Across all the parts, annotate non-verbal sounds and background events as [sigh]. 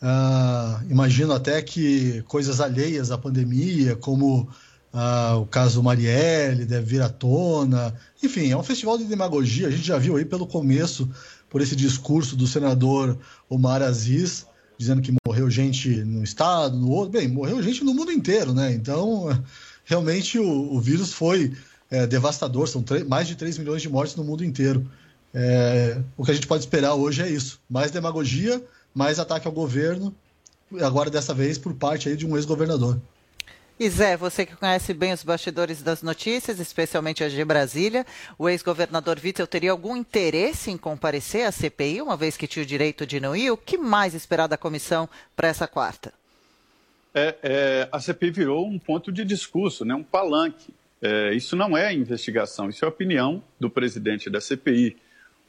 Uh, imagino até que coisas alheias à pandemia, como uh, o caso Marielle, deve vir à tona. Enfim, é um festival de demagogia. A gente já viu aí pelo começo, por esse discurso do senador Omar Aziz, dizendo que morreu gente no estado, no outro. Bem, morreu gente no mundo inteiro, né? Então, realmente o, o vírus foi é, devastador. São mais de 3 milhões de mortes no mundo inteiro. É, o que a gente pode esperar hoje é isso: mais demagogia mais ataque ao governo, agora dessa vez por parte aí de um ex-governador. E Zé, você que conhece bem os bastidores das notícias, especialmente as de Brasília, o ex-governador Witzel teria algum interesse em comparecer à CPI, uma vez que tinha o direito de não ir? O que mais esperar da comissão para essa quarta? É, é, a CPI virou um ponto de discurso, né, um palanque. É, isso não é investigação, isso é opinião do presidente da CPI.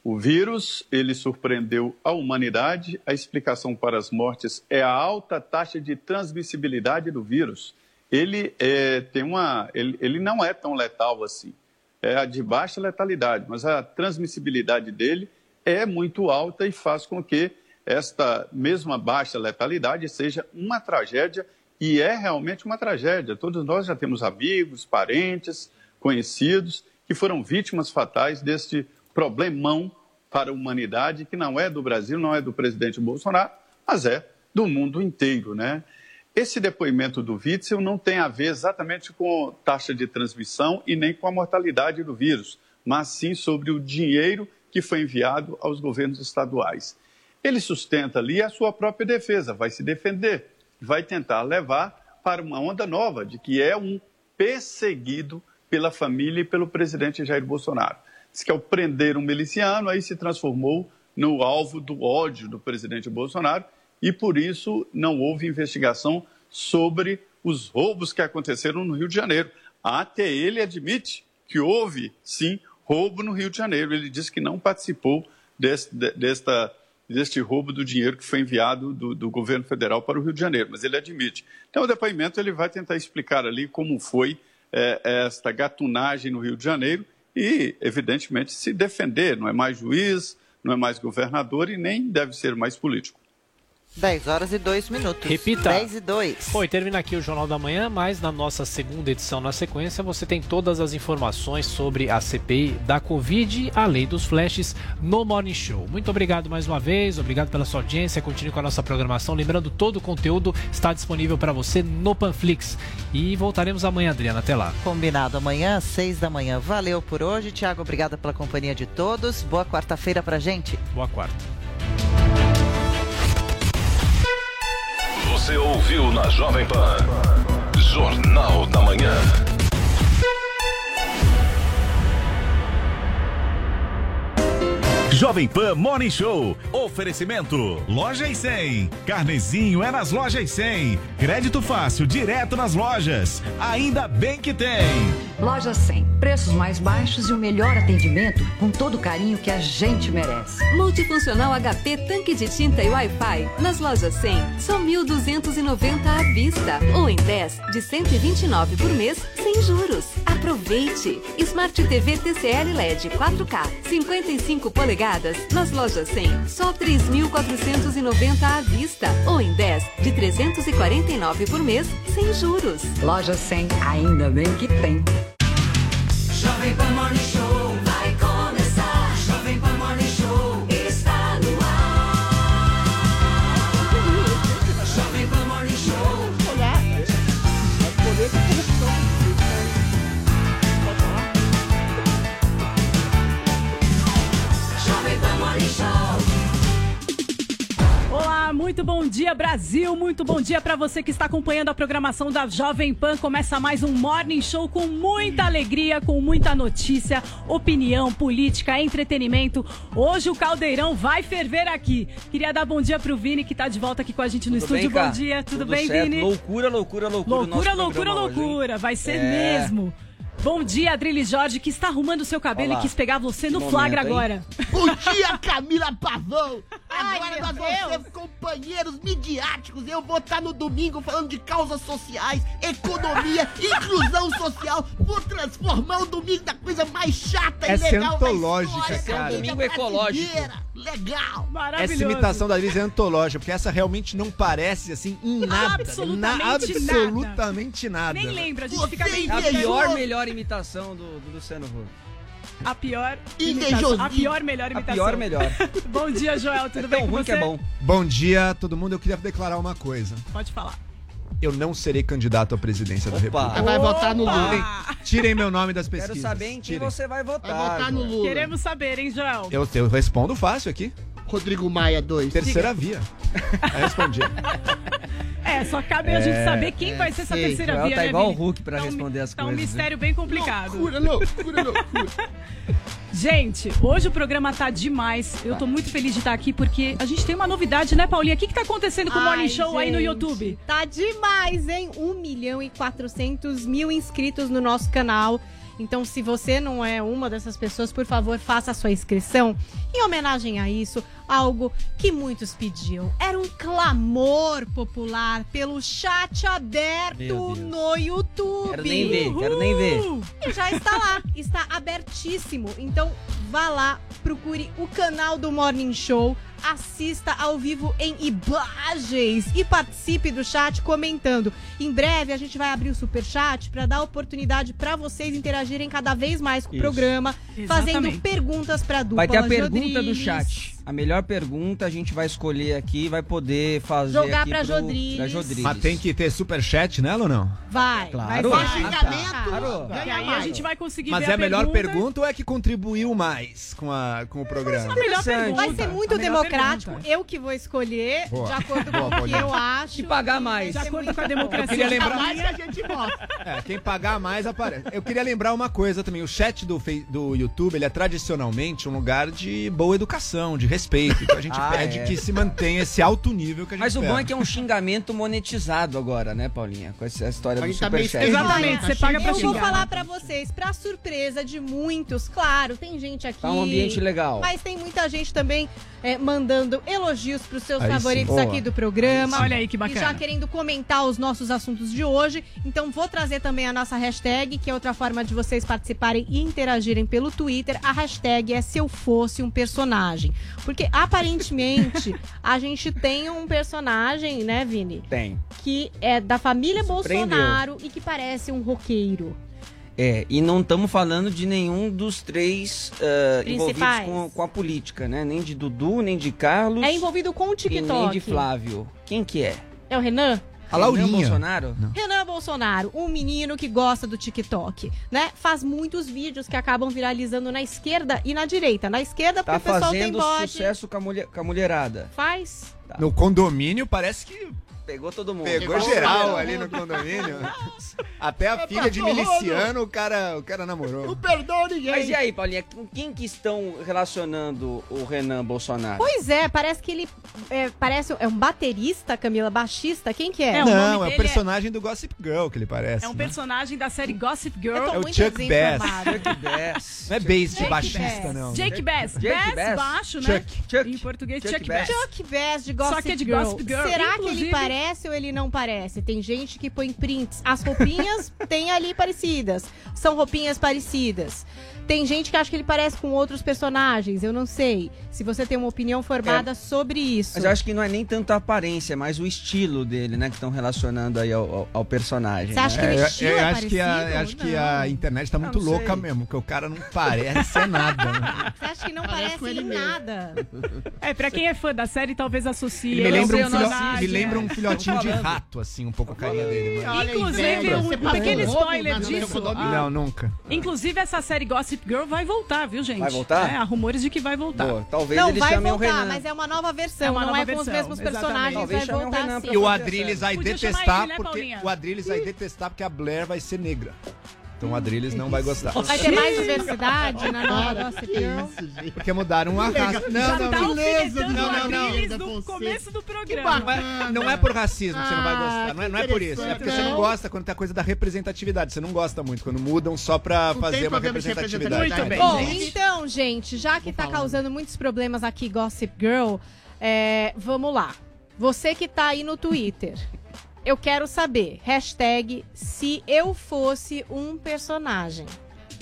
O vírus, ele surpreendeu a humanidade. A explicação para as mortes é a alta taxa de transmissibilidade do vírus. Ele, é, tem uma, ele, ele não é tão letal assim. É a de baixa letalidade, mas a transmissibilidade dele é muito alta e faz com que esta mesma baixa letalidade seja uma tragédia e é realmente uma tragédia. Todos nós já temos amigos, parentes, conhecidos que foram vítimas fatais deste problemão para a humanidade que não é do Brasil, não é do presidente Bolsonaro, mas é do mundo inteiro, né? Esse depoimento do Witzel não tem a ver exatamente com taxa de transmissão e nem com a mortalidade do vírus, mas sim sobre o dinheiro que foi enviado aos governos estaduais. Ele sustenta ali a sua própria defesa, vai se defender, vai tentar levar para uma onda nova de que é um perseguido pela família e pelo presidente Jair Bolsonaro. Diz que ao prender um miliciano, aí se transformou no alvo do ódio do presidente Bolsonaro e por isso não houve investigação sobre os roubos que aconteceram no Rio de Janeiro. Até ele admite que houve, sim, roubo no Rio de Janeiro. Ele diz que não participou desse, desta, deste roubo do dinheiro que foi enviado do, do, governo federal para o Rio de Janeiro, mas ele admite. Então, o depoimento ele vai tentar explicar ali como foi é, esta gatunagem no Rio de Janeiro e, evidentemente, se defender. Não é mais juiz, não é mais governador e nem deve ser mais político. 10 horas e 2 minutos. Repita. 10 e 2. Bom, e termina aqui o Jornal da Manhã, mas na nossa segunda edição, na sequência, você tem todas as informações sobre a CPI da Covid, além dos flashes no Morning Show. Muito obrigado mais uma vez, obrigado pela sua audiência, continue com a nossa programação. Lembrando, todo o conteúdo está disponível para você no Panflix. E voltaremos amanhã, Adriana. Até lá. Combinado amanhã, às 6 da manhã. Valeu por hoje, Tiago. Obrigada pela companhia de todos. Boa quarta-feira pra gente. Boa quarta. Você ouviu na Jovem Pan. Jornal da Manhã. Jovem Pan Morning Show. Oferecimento. Loja e 100. Carnezinho é nas lojas 100. Crédito fácil, direto nas lojas. Ainda bem que tem. Loja 100. Preços mais baixos e o melhor atendimento com todo o carinho que a gente merece. Multifuncional HP tanque de tinta e Wi-Fi. Nas lojas 100, só 1.290 à vista. Ou em 10 de 129 por mês, sem juros. Aproveite! Smart TV TCL LED 4K 55 polegadas nas lojas 100, só 3.490 à vista ou em 10 de 349 por mês, sem juros. Loja 100, ainda bem que tem. Jovem Pan Morning Show muito bom dia, Brasil. Muito bom dia para você que está acompanhando a programação da Jovem Pan. Começa mais um Morning Show com muita alegria, com muita notícia, opinião, política, entretenimento. Hoje o caldeirão vai ferver aqui. Queria dar bom dia pro Vini que tá de volta aqui com a gente no Tudo estúdio. bem, bom dia, tudo, Tudo bem, certo. Vini? Loucura, loucura, loucura. Loucura, loucura, programa hoje, loucura. Vai ser É. mesmo. Bom dia, Adrilles Jorge, que está arrumando o seu cabelo Olá. e quis pegar você Que no momento, flagra hein? agora. Bom dia, Camila Pavão! [laughs] Agora meu nós vamos Deus. ser companheiros midiáticos. Eu vou estar no domingo falando de causas sociais, economia, [laughs] inclusão social. Vou transformar o domingo da coisa mais chata Essa e é legal da antológica, história, cara. da Domingo ecológico. Legal! Maravilhoso. Essa imitação da Liz é antológica, porque essa realmente não parece assim em nada. Absolutamente na, nada. absolutamente nada. Nem lembra, a gente Você fica meio É a pior, melhor imitação do, do Luciano Huck. A pior imitação. A pior, melhor A imitação. pior, melhor. [laughs] Bom dia, Joel. Tudo É bem com ruim você? que é bom. Bom dia, todo mundo. Eu queria declarar uma coisa. Pode falar. Eu não serei candidato à presidência da Opa. República. Vai votar no! Lula. Tirem meu nome das pesquisas. Quero saber em quem Tirem. você vai votar. Vai votar no. Lula. Queremos saber, hein, Joel? Eu, eu respondo fácil aqui. Rodrigo Maia 2. Terceira via. Aí respondi. [laughs] É, só cabe a gente saber quem vai ser essa sei. terceira Joel via, tá né, igual o? Hulk pra Tá um- responder as Tá um coisas, mistério bem complicado. Loucura, loucura, loucura. [laughs] Gente, hoje o programa tá demais. Eu tô muito feliz de estar aqui porque a gente tem uma novidade, né, Paulinha? O que que tá acontecendo com o Morning Ai, Show aí no gente, YouTube? Tá demais, hein? 1 milhão e 400 mil inscritos no nosso canal. Então, se você não é uma dessas pessoas, por favor, faça a sua inscrição. Em homenagem a isso, algo que muitos pediam. Era um clamor popular pelo chat aberto no YouTube. Quero nem ver, quero nem ver. E já está lá, está abertíssimo. Então vá lá, procure o canal do Morning Show, assista ao vivo em imagens e participe do chat comentando. Em breve a gente vai abrir o super chat para dar oportunidade para vocês interagirem cada vez mais com o Isso. programa, fazendo Exatamente. perguntas para dupla. Vai ter a pergunta do Jodriles. chat. A melhor pergunta a gente vai escolher aqui e vai poder fazer Jogar aqui pra pro, Jodriles. pra Jodriles. Mas tem que ter superchat nela ou não? Vai, Claro. vai xingamento. Claro. E aí a gente vai conseguir Mas ver é a melhor pergunta. pergunta ou é que contribuiu mais com, a, com o programa? A pergunta. Vai ser muito A democrático. pergunta. Eu que vou escolher, Boa. de acordo Boa, com o que eu acho. Se pagar mais. De acordo com a democracia. Eu queria lembrar- A mais que a gente mostra. É, quem pagar mais aparece. Eu queria lembrar uma coisa também. O chat do, do YouTube, ele é tradicionalmente um lugar de boa educação, de respeito. Então a gente [laughs] Ah, pede é. que se mantenha esse alto nível que a gente Mas o bom é que é um xingamento monetizado agora, né, Paulinha? Com essa história do Aí tá Superchat. Exatamente, Tá você paga pra Eu vou xingar. falar pra vocês, pra surpresa de muitos, claro, tem gente aqui. Tá um ambiente legal. Mas tem muita gente também é, mandando elogios pros seus Aí sim. favoritos Boa. aqui do programa. Olha aí que E bacana. já querendo comentar os nossos assuntos de hoje. Então vou trazer também a nossa hashtag, que é outra forma de vocês participarem e interagirem pelo Twitter. A hashtag é se eu fosse um personagem. Porque aparentemente [laughs] a gente tem um personagem, né, Vini? Tem. Que é da família Surpreendeu. Bolsonaro e que parece um roqueiro. É, e não estamos falando de nenhum dos três ah, envolvidos com, com a política, né? Nem de Dudu, nem de Carlos É envolvido com o e TikTok. nem de Flávio. Quem que é? É o Renan? A Laurinha. Renan Bolsonaro? Renan Bolsonaro, um menino que gosta do TikTok, né? Faz muitos vídeos que acabam viralizando na esquerda e na direita. Na esquerda, porque Tá o pessoal tem fazendo bot. sucesso com a, mulher, com a mulherada. Faz. No condomínio parece que Pegou todo mundo. pegou Pegou geral ali no condomínio. [laughs] Até a É filha de pra todo miliciano o cara, o cara namorou. Não perdoa ninguém. Mas e aí, Paulinha, com quem que estão relacionando o Renan Bolsonaro? Pois é, parece que ele é, parece é um baterista, Camila, baixista. Quem que é? É, o nome Não, é o dele personagem do Gossip Girl que ele parece. É um né? personagem da série Gossip Girl. Eu tô É o muito Chuck. Chuck Bass. Não é bass de baixista, Bass. não. Jake Bass. Jake Bass, Bass. baixo, né? Chuck. Chuck. Em português, Chuck Chuck, Bass. Bass. Chuck Bass de Gossip Só que é de Girl. Gossip Girl. Será que Inclusive- ele parece ou ele não parece? Tem gente que põe prints. As roupinhas [laughs] têm ali parecidas. São roupinhas parecidas. Tem gente que acha que ele parece com outros personagens. Eu não sei. Se você tem uma opinião formada sobre isso. Mas eu acho que não é nem tanto a aparência, é mais o estilo dele, né? Que estão relacionando aí ao, ao- ao personagem. Você acha né? que ele É, eu, estilo eu é acho que, a, parecido? acho que a internet tá muito sei. louca mesmo, porque o cara não parece [laughs] nada. né? Você acha que não Parece parece, em mesmo. nada? É, pra quem é fã da série, talvez associe. Ele me lembra, um eu filho, personagem. me lembra um É. filhotinho de rato, assim, um pouco a carinha dele. Inclusive, um passou pequeno spoiler disso. Não, nunca. Inclusive, essa série Gossip Girl vai voltar, viu, gente? Vai voltar? É, há rumores de que vai voltar. Boa, talvez Não, vai voltar, Renan. mas é uma nova versão, É uma não nova é com os versão, mesmos exatamente. personagens, Talvez vai voltar sim. E o Adrilles vai detestar, né, porque o Adrilles vai detestar porque a Blair vai ser negra. Então o Adrilles não vai gostar. Vai ter mais diversidade na Gossip Girl. Porque mudaram a raça. Já Não, não, tá não. beleza não, não, Adriles não. começo do programa. Não é por racismo que você não vai Ah, gostar. Não é, não é por isso. É porque você não gosta quando tem a coisa da representatividade. Você não gosta muito quando mudam só pra Não fazer uma representatividade. Muito bem. Bom, então, gente, já que tá causando muitos problemas aqui, Gossip Girl, é, vamos lá. Você que tá aí no Twitter, eu quero saber, hashtag se eu fosse um personagem,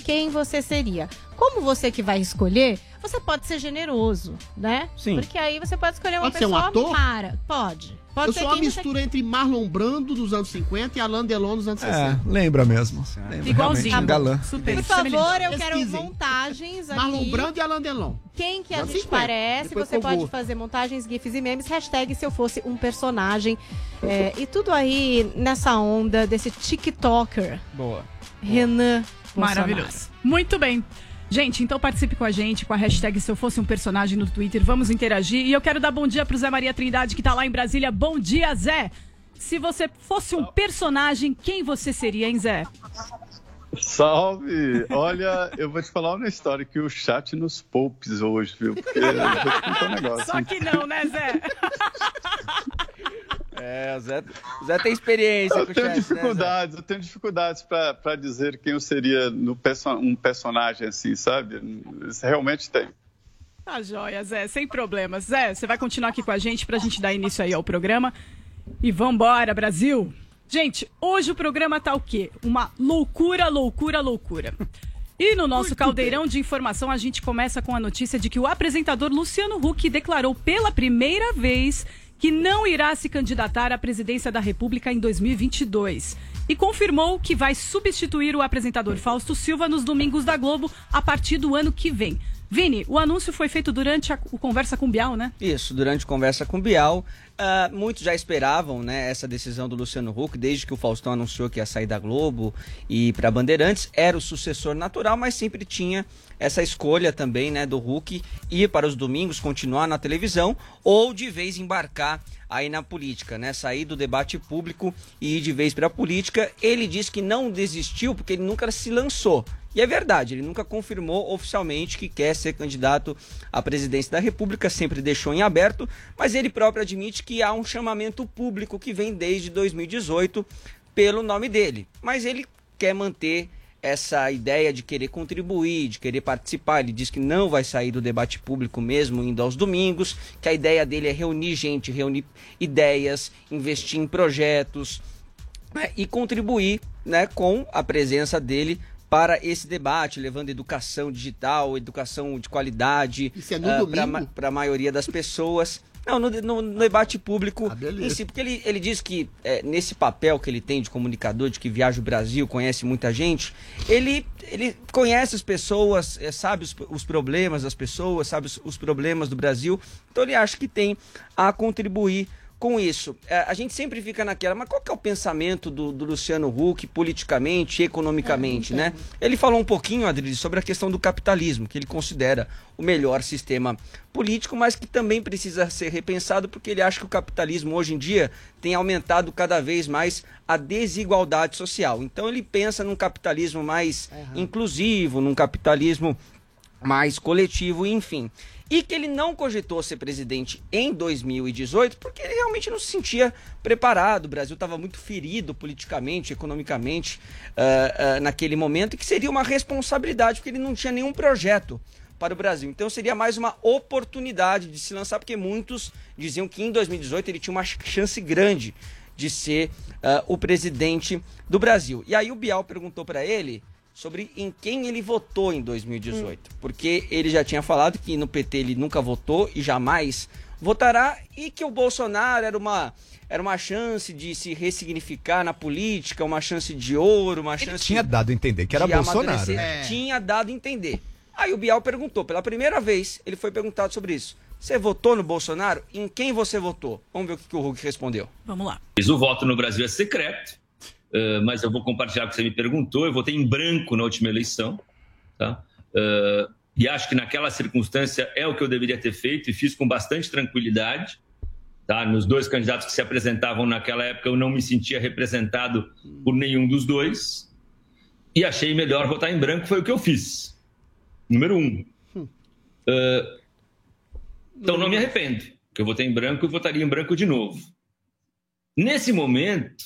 quem você seria? Como você que vai escolher, você pode ser generoso, né? Sim. Porque aí você pode escolher uma Pode ser um pessoa ator? para. Pode. Pode Eu sou uma quem você mistura entre Marlon Brando dos anos 50 e Alain Delon dos anos É, 60. lembra mesmo. Lembra, Igualzinho. um galã. Super. Por favor, eu Pesquisem. quero montagens aqui. Marlon Brando e Alain Delon. Quem que a gente 50. parece, Depois você pode fazer montagens, gifs e memes, hashtag se eu fosse um personagem. É, e tudo aí nessa onda desse TikToker, Boa. Renan Bolsonaro. Maravilhoso. Muito bem. Gente, então participe com a gente com a hashtag Se Eu Fosse um Personagem no Twitter. Vamos interagir. E eu quero dar bom dia pro Zé Maria Trindade, que tá lá em Brasília. Bom dia, Zé! Se você fosse um personagem, quem você seria, hein, Zé? Salve! Olha, eu vou te falar uma história que o chat nos poupes hoje, viu? Porque eu vou te contar um [laughs] negócio. Só que não, né, Zé? [laughs] É, o Zé, o Zé tem experiência Eu com o tenho chat, né, dificuldades, eu tenho dificuldades para dizer quem eu seria no perso um personagem assim, sabe? Realmente tem. Tá joia, Zé, sem problemas. Zé, você vai continuar aqui com a gente pra gente dar início aí ao programa. E vambora, Brasil! Gente, hoje o programa tá o quê? Uma loucura, loucura, loucura. E no nosso caldeirão de informação, a gente começa com a notícia de que o apresentador Luciano Huck declarou pela primeira vez que não irá se candidatar à presidência da República em 2022. E confirmou que vai substituir o apresentador Fausto Silva nos domingos da Globo a partir do ano que vem. Vini, o anúncio foi feito durante a Conversa com Bial, né? Isso, durante conversa com Bial, ah, muitos já esperavam né, essa decisão do Luciano Huck, desde que o Faustão anunciou que ia sair da Globo e para Bandeirantes, era o sucessor natural, mas sempre tinha essa escolha também né, do Huck ir para os domingos, continuar na televisão ou de vez embarcar aí na política, né? Sair do debate público e ir de vez para a política. Ele disse que não desistiu porque ele nunca se lançou. E é verdade, ele nunca confirmou oficialmente que quer ser candidato à presidência da República, sempre deixou em aberto, mas ele próprio admite que há um chamamento público que vem desde 2018 pelo nome dele. Mas ele quer manter essa ideia de querer contribuir, de querer participar. Ele diz que não vai sair do debate público mesmo indo aos domingos, que a ideia dele é reunir gente, reunir ideias, investir em projetos né, e contribuir né, com a presença dele para esse debate, levando educação digital, educação de qualidade é no para a maioria das pessoas. Não, no, no- no debate público Ah, em si, porque ele, ele diz que é, nesse papel que ele tem de comunicador, de que viaja o Brasil, conhece muita gente, ele, ele conhece as pessoas, é, sabe os, os problemas das pessoas, sabe os, os problemas do Brasil, então ele acha que tem a contribuir com isso. É, a gente sempre fica naquela, mas qual que é o pensamento do, do Luciano Huck politicamente, economicamente, né? Ele falou um pouquinho, Adriles, sobre a questão do capitalismo, que ele considera o melhor sistema político, mas que também precisa ser repensado porque ele acha que o capitalismo hoje em dia tem aumentado cada vez mais a desigualdade social. Então ele pensa num capitalismo mais inclusivo, num capitalismo mais coletivo, enfim. E que ele não cogitou ser presidente em 2018 porque ele realmente não se sentia preparado. O Brasil estava muito ferido politicamente, economicamente, ah, ah, naquele momento, e que seria uma responsabilidade, porque ele não tinha nenhum projeto para o Brasil. Então seria mais uma oportunidade de se lançar, porque muitos diziam que em 2018 ele tinha uma ch- chance grande de ser ah, o presidente do Brasil. E aí o Bial perguntou para ele sobre em quem ele votou em 2018, porque ele já tinha falado que no PT ele nunca votou e jamais votará e que o Bolsonaro era uma era uma chance de se ressignificar na política, uma chance de ouro, uma chance Tinha dado a entender que era de Bolsonaro. né? Tinha dado a entender. Aí o Bial perguntou, pela primeira vez, ele foi perguntado sobre isso. Você votou no Bolsonaro? Em quem você votou? Vamos ver o que, que o Hulk respondeu. Vamos lá. O voto no Brasil é secreto, eh, mas eu vou compartilhar o que você me perguntou. Eu votei em branco na última eleição, tá? Eh, e acho que naquela circunstância é o que eu deveria ter feito e fiz com bastante tranquilidade. Tá? Nos dois candidatos que se apresentavam naquela época, eu não me sentia representado por nenhum dos dois. E achei melhor votar em branco, foi o que eu fiz. Número um. Eh, então não me arrependo, que eu votei em branco e votaria em branco de novo. Nesse momento,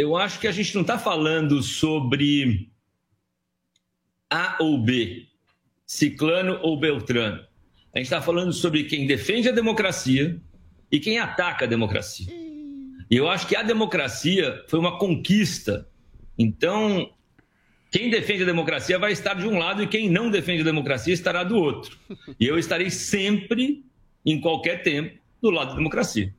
eu acho que a gente não está falando sobre A ou B, Ciclano ou Beltrano. A gente está falando sobre quem defende a democracia e quem ataca a democracia. E eu acho que a democracia foi uma conquista. Então, quem defende a democracia vai estar de um lado e quem não defende a democracia estará do outro. E eu estarei sempre, em qualquer tempo, do lado da democracia.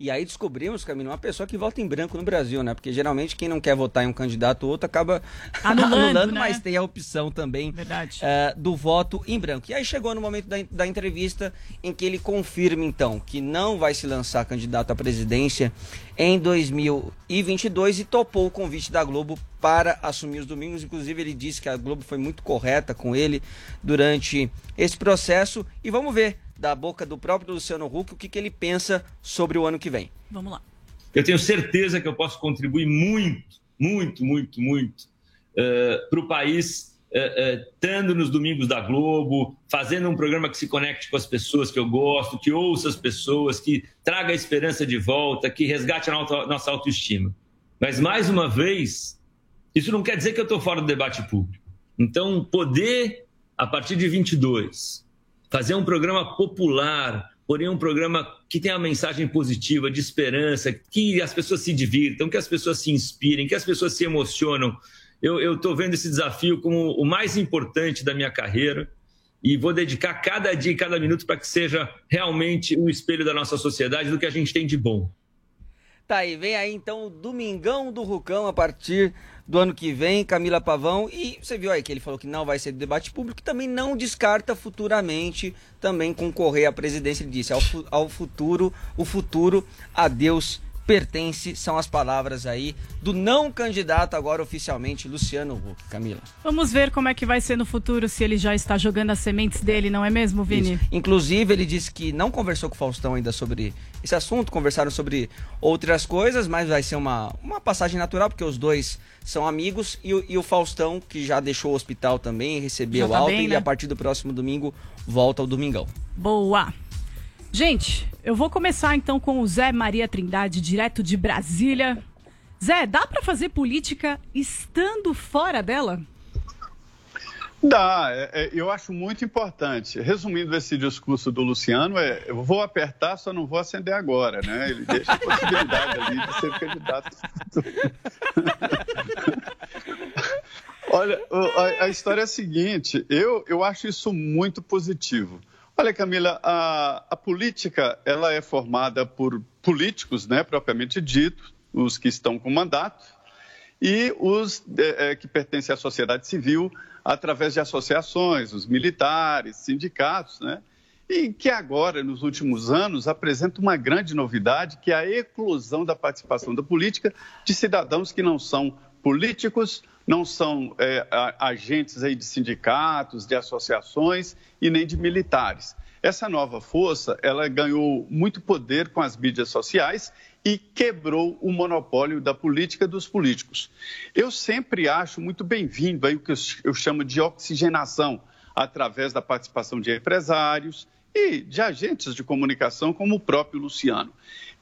E aí descobrimos, Camilo, uma pessoa que vota em branco no Brasil, né? Porque geralmente quem não quer votar em um candidato ou outro acaba [laughs] Anulando, né? mas tem a opção também eh, do voto em branco. E aí chegou no momento da, da entrevista em que ele confirma, então, que não vai se lançar candidato à presidência em 2022 e topou o convite da Globo para assumir os domingos. Inclusive, ele disse que a Globo foi muito correta com ele durante esse processo. E vamos ver da boca do próprio Luciano Huck o que, que ele pensa sobre o ano que vem. Vamos lá. Eu tenho certeza que eu posso contribuir muito, muito, muito, muito para o país, eh, eh, estando nos domingos da Globo, fazendo um programa que se conecte com as pessoas que eu gosto, que ouça as pessoas, que traga a esperança de volta, que resgate a nossa autoestima. Mas, mais uma vez, isso não quer dizer que eu estou fora do debate público. Então, poder, a partir de 22, fazer um programa popular, porém um programa que tenha uma mensagem positiva, de esperança, que as pessoas se divirtam, que as pessoas se inspirem, que as pessoas se emocionam. Eu estou vendo esse desafio como o mais importante da minha carreira e vou dedicar cada dia e cada minuto para que seja realmente o espelho da nossa sociedade, do que a gente tem de bom. Tá aí, vem aí então o Domingão do Rucão a partir do ano que vem, Camila Pavão. E você viu aí que ele falou que não vai ser do debate público, também não descarta futuramente também concorrer à presidência. Ele disse: ao, fu- ao futuro, o futuro a Deus pertence, são as palavras aí do não candidato agora oficialmente, Luciano Huck. Camila. Vamos ver como é que vai ser no futuro, se ele já está jogando as sementes dele, não é mesmo, Vini? Isso. Inclusive, ele disse que não conversou com o Faustão ainda sobre esse assunto, conversaram sobre outras coisas, mas vai ser uma, uma passagem natural, porque os dois são amigos, e, o- e o Faustão, que já deixou o hospital também, recebeu Já tá alta, bem, e né? a partir do próximo domingo volta ao Domingão. Boa. Gente, eu vou começar então com o Zé Maria Trindade, direto de Brasília. Zé, dá pra fazer política estando fora dela? Dá, é- é, eu acho muito importante. Resumindo esse discurso do Luciano, é, eu vou apertar, só não vou acender agora, né? Ele deixa a possibilidade ali de ser candidato. [laughs] Olha, a, a história é a seguinte, eu, eu acho isso muito positivo. Olha, Camila, a, a política ela é formada por políticos, né, propriamente dito, os que estão com mandato, e os eh, eh, que pertencem à sociedade civil através de associações, os militares, sindicatos, né? E que agora, nos últimos anos, apresenta uma grande novidade, que é a eclosão da participação da política de cidadãos que não são políticos, não são a- agentes aí de sindicatos, de associações e nem de militares. Essa nova força, ela ganhou muito poder com as mídias sociais e quebrou o monopólio da política dos políticos. Eu sempre acho muito bem-vindo aí o que eu ch- eu chamo de oxigenação, através da participação de empresários e de agentes de comunicação, como o próprio Luciano.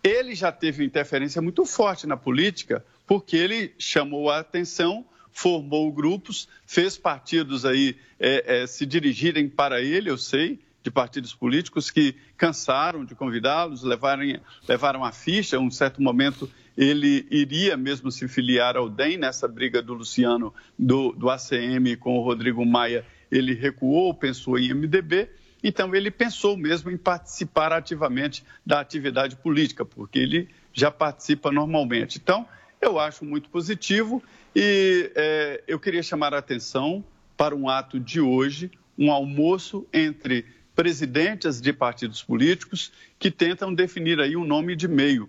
Ele já teve interferência muito forte na política, porque ele chamou a atenção, formou grupos, fez partidos aí eh, eh, se dirigirem para ele, eu sei, de partidos políticos que cansaram de convidá-los, levaram, levaram a ficha. Um certo momento ele iria mesmo se filiar ao DEM nessa briga do Luciano do, do ACM com o Rodrigo Maia. Ele recuou, pensou em MDB. Então ele pensou mesmo em participar ativamente da atividade política, porque ele já participa normalmente. Então eu acho muito positivo e eh, eu queria chamar a atenção para um ato de hoje, um almoço entre presidentes de partidos políticos que tentam definir aí um nome de meio.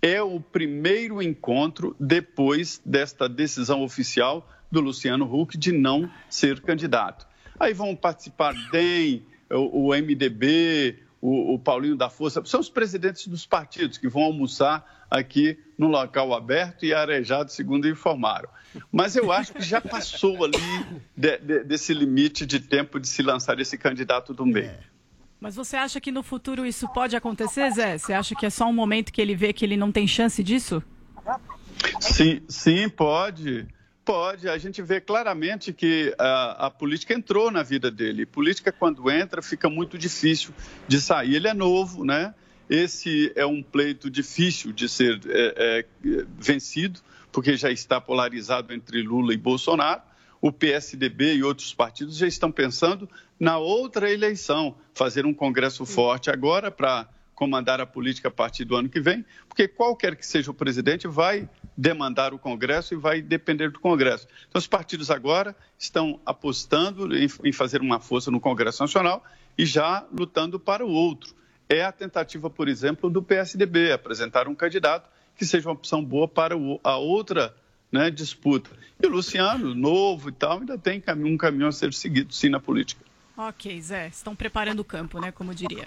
É o primeiro encontro depois desta decisão oficial do Luciano Huck de não ser candidato. Aí vão participar DEM, o MDB, o, o Paulinho da Força, são os presidentes dos partidos que vão almoçar aqui no local aberto e arejado, segundo informaram. Mas eu acho que já passou ali de- de- desse limite de tempo de se lançar esse candidato do meio. Mas você acha que no futuro isso pode acontecer, Zé? Você acha que é só um momento que ele vê que ele não tem chance disso? Sim, sim, pode. Pode. A gente vê claramente que a, a política entrou na vida dele. Política, quando entra, fica muito difícil de sair. Ele é novo, né? Esse é um pleito difícil de ser é, é, vencido, porque já está polarizado entre Lula e Bolsonaro. O PSDB e outros partidos já estão pensando na outra eleição, fazer um congresso forte agora para comandar a política a partir do ano que vem, porque qualquer que seja o presidente vai demandar o Congresso e vai depender do Congresso. Então, os partidos agora estão apostando em, em fazer uma força no Congresso Nacional e já lutando para o outro. É a tentativa, por exemplo, do PSDB, apresentar um candidato que seja uma opção boa para o- a outra né, disputa. E o Luciano, novo e tal, ainda tem um caminho a ser seguido, sim, na política. Ok, Zé, estão preparando o campo, né? Como diria.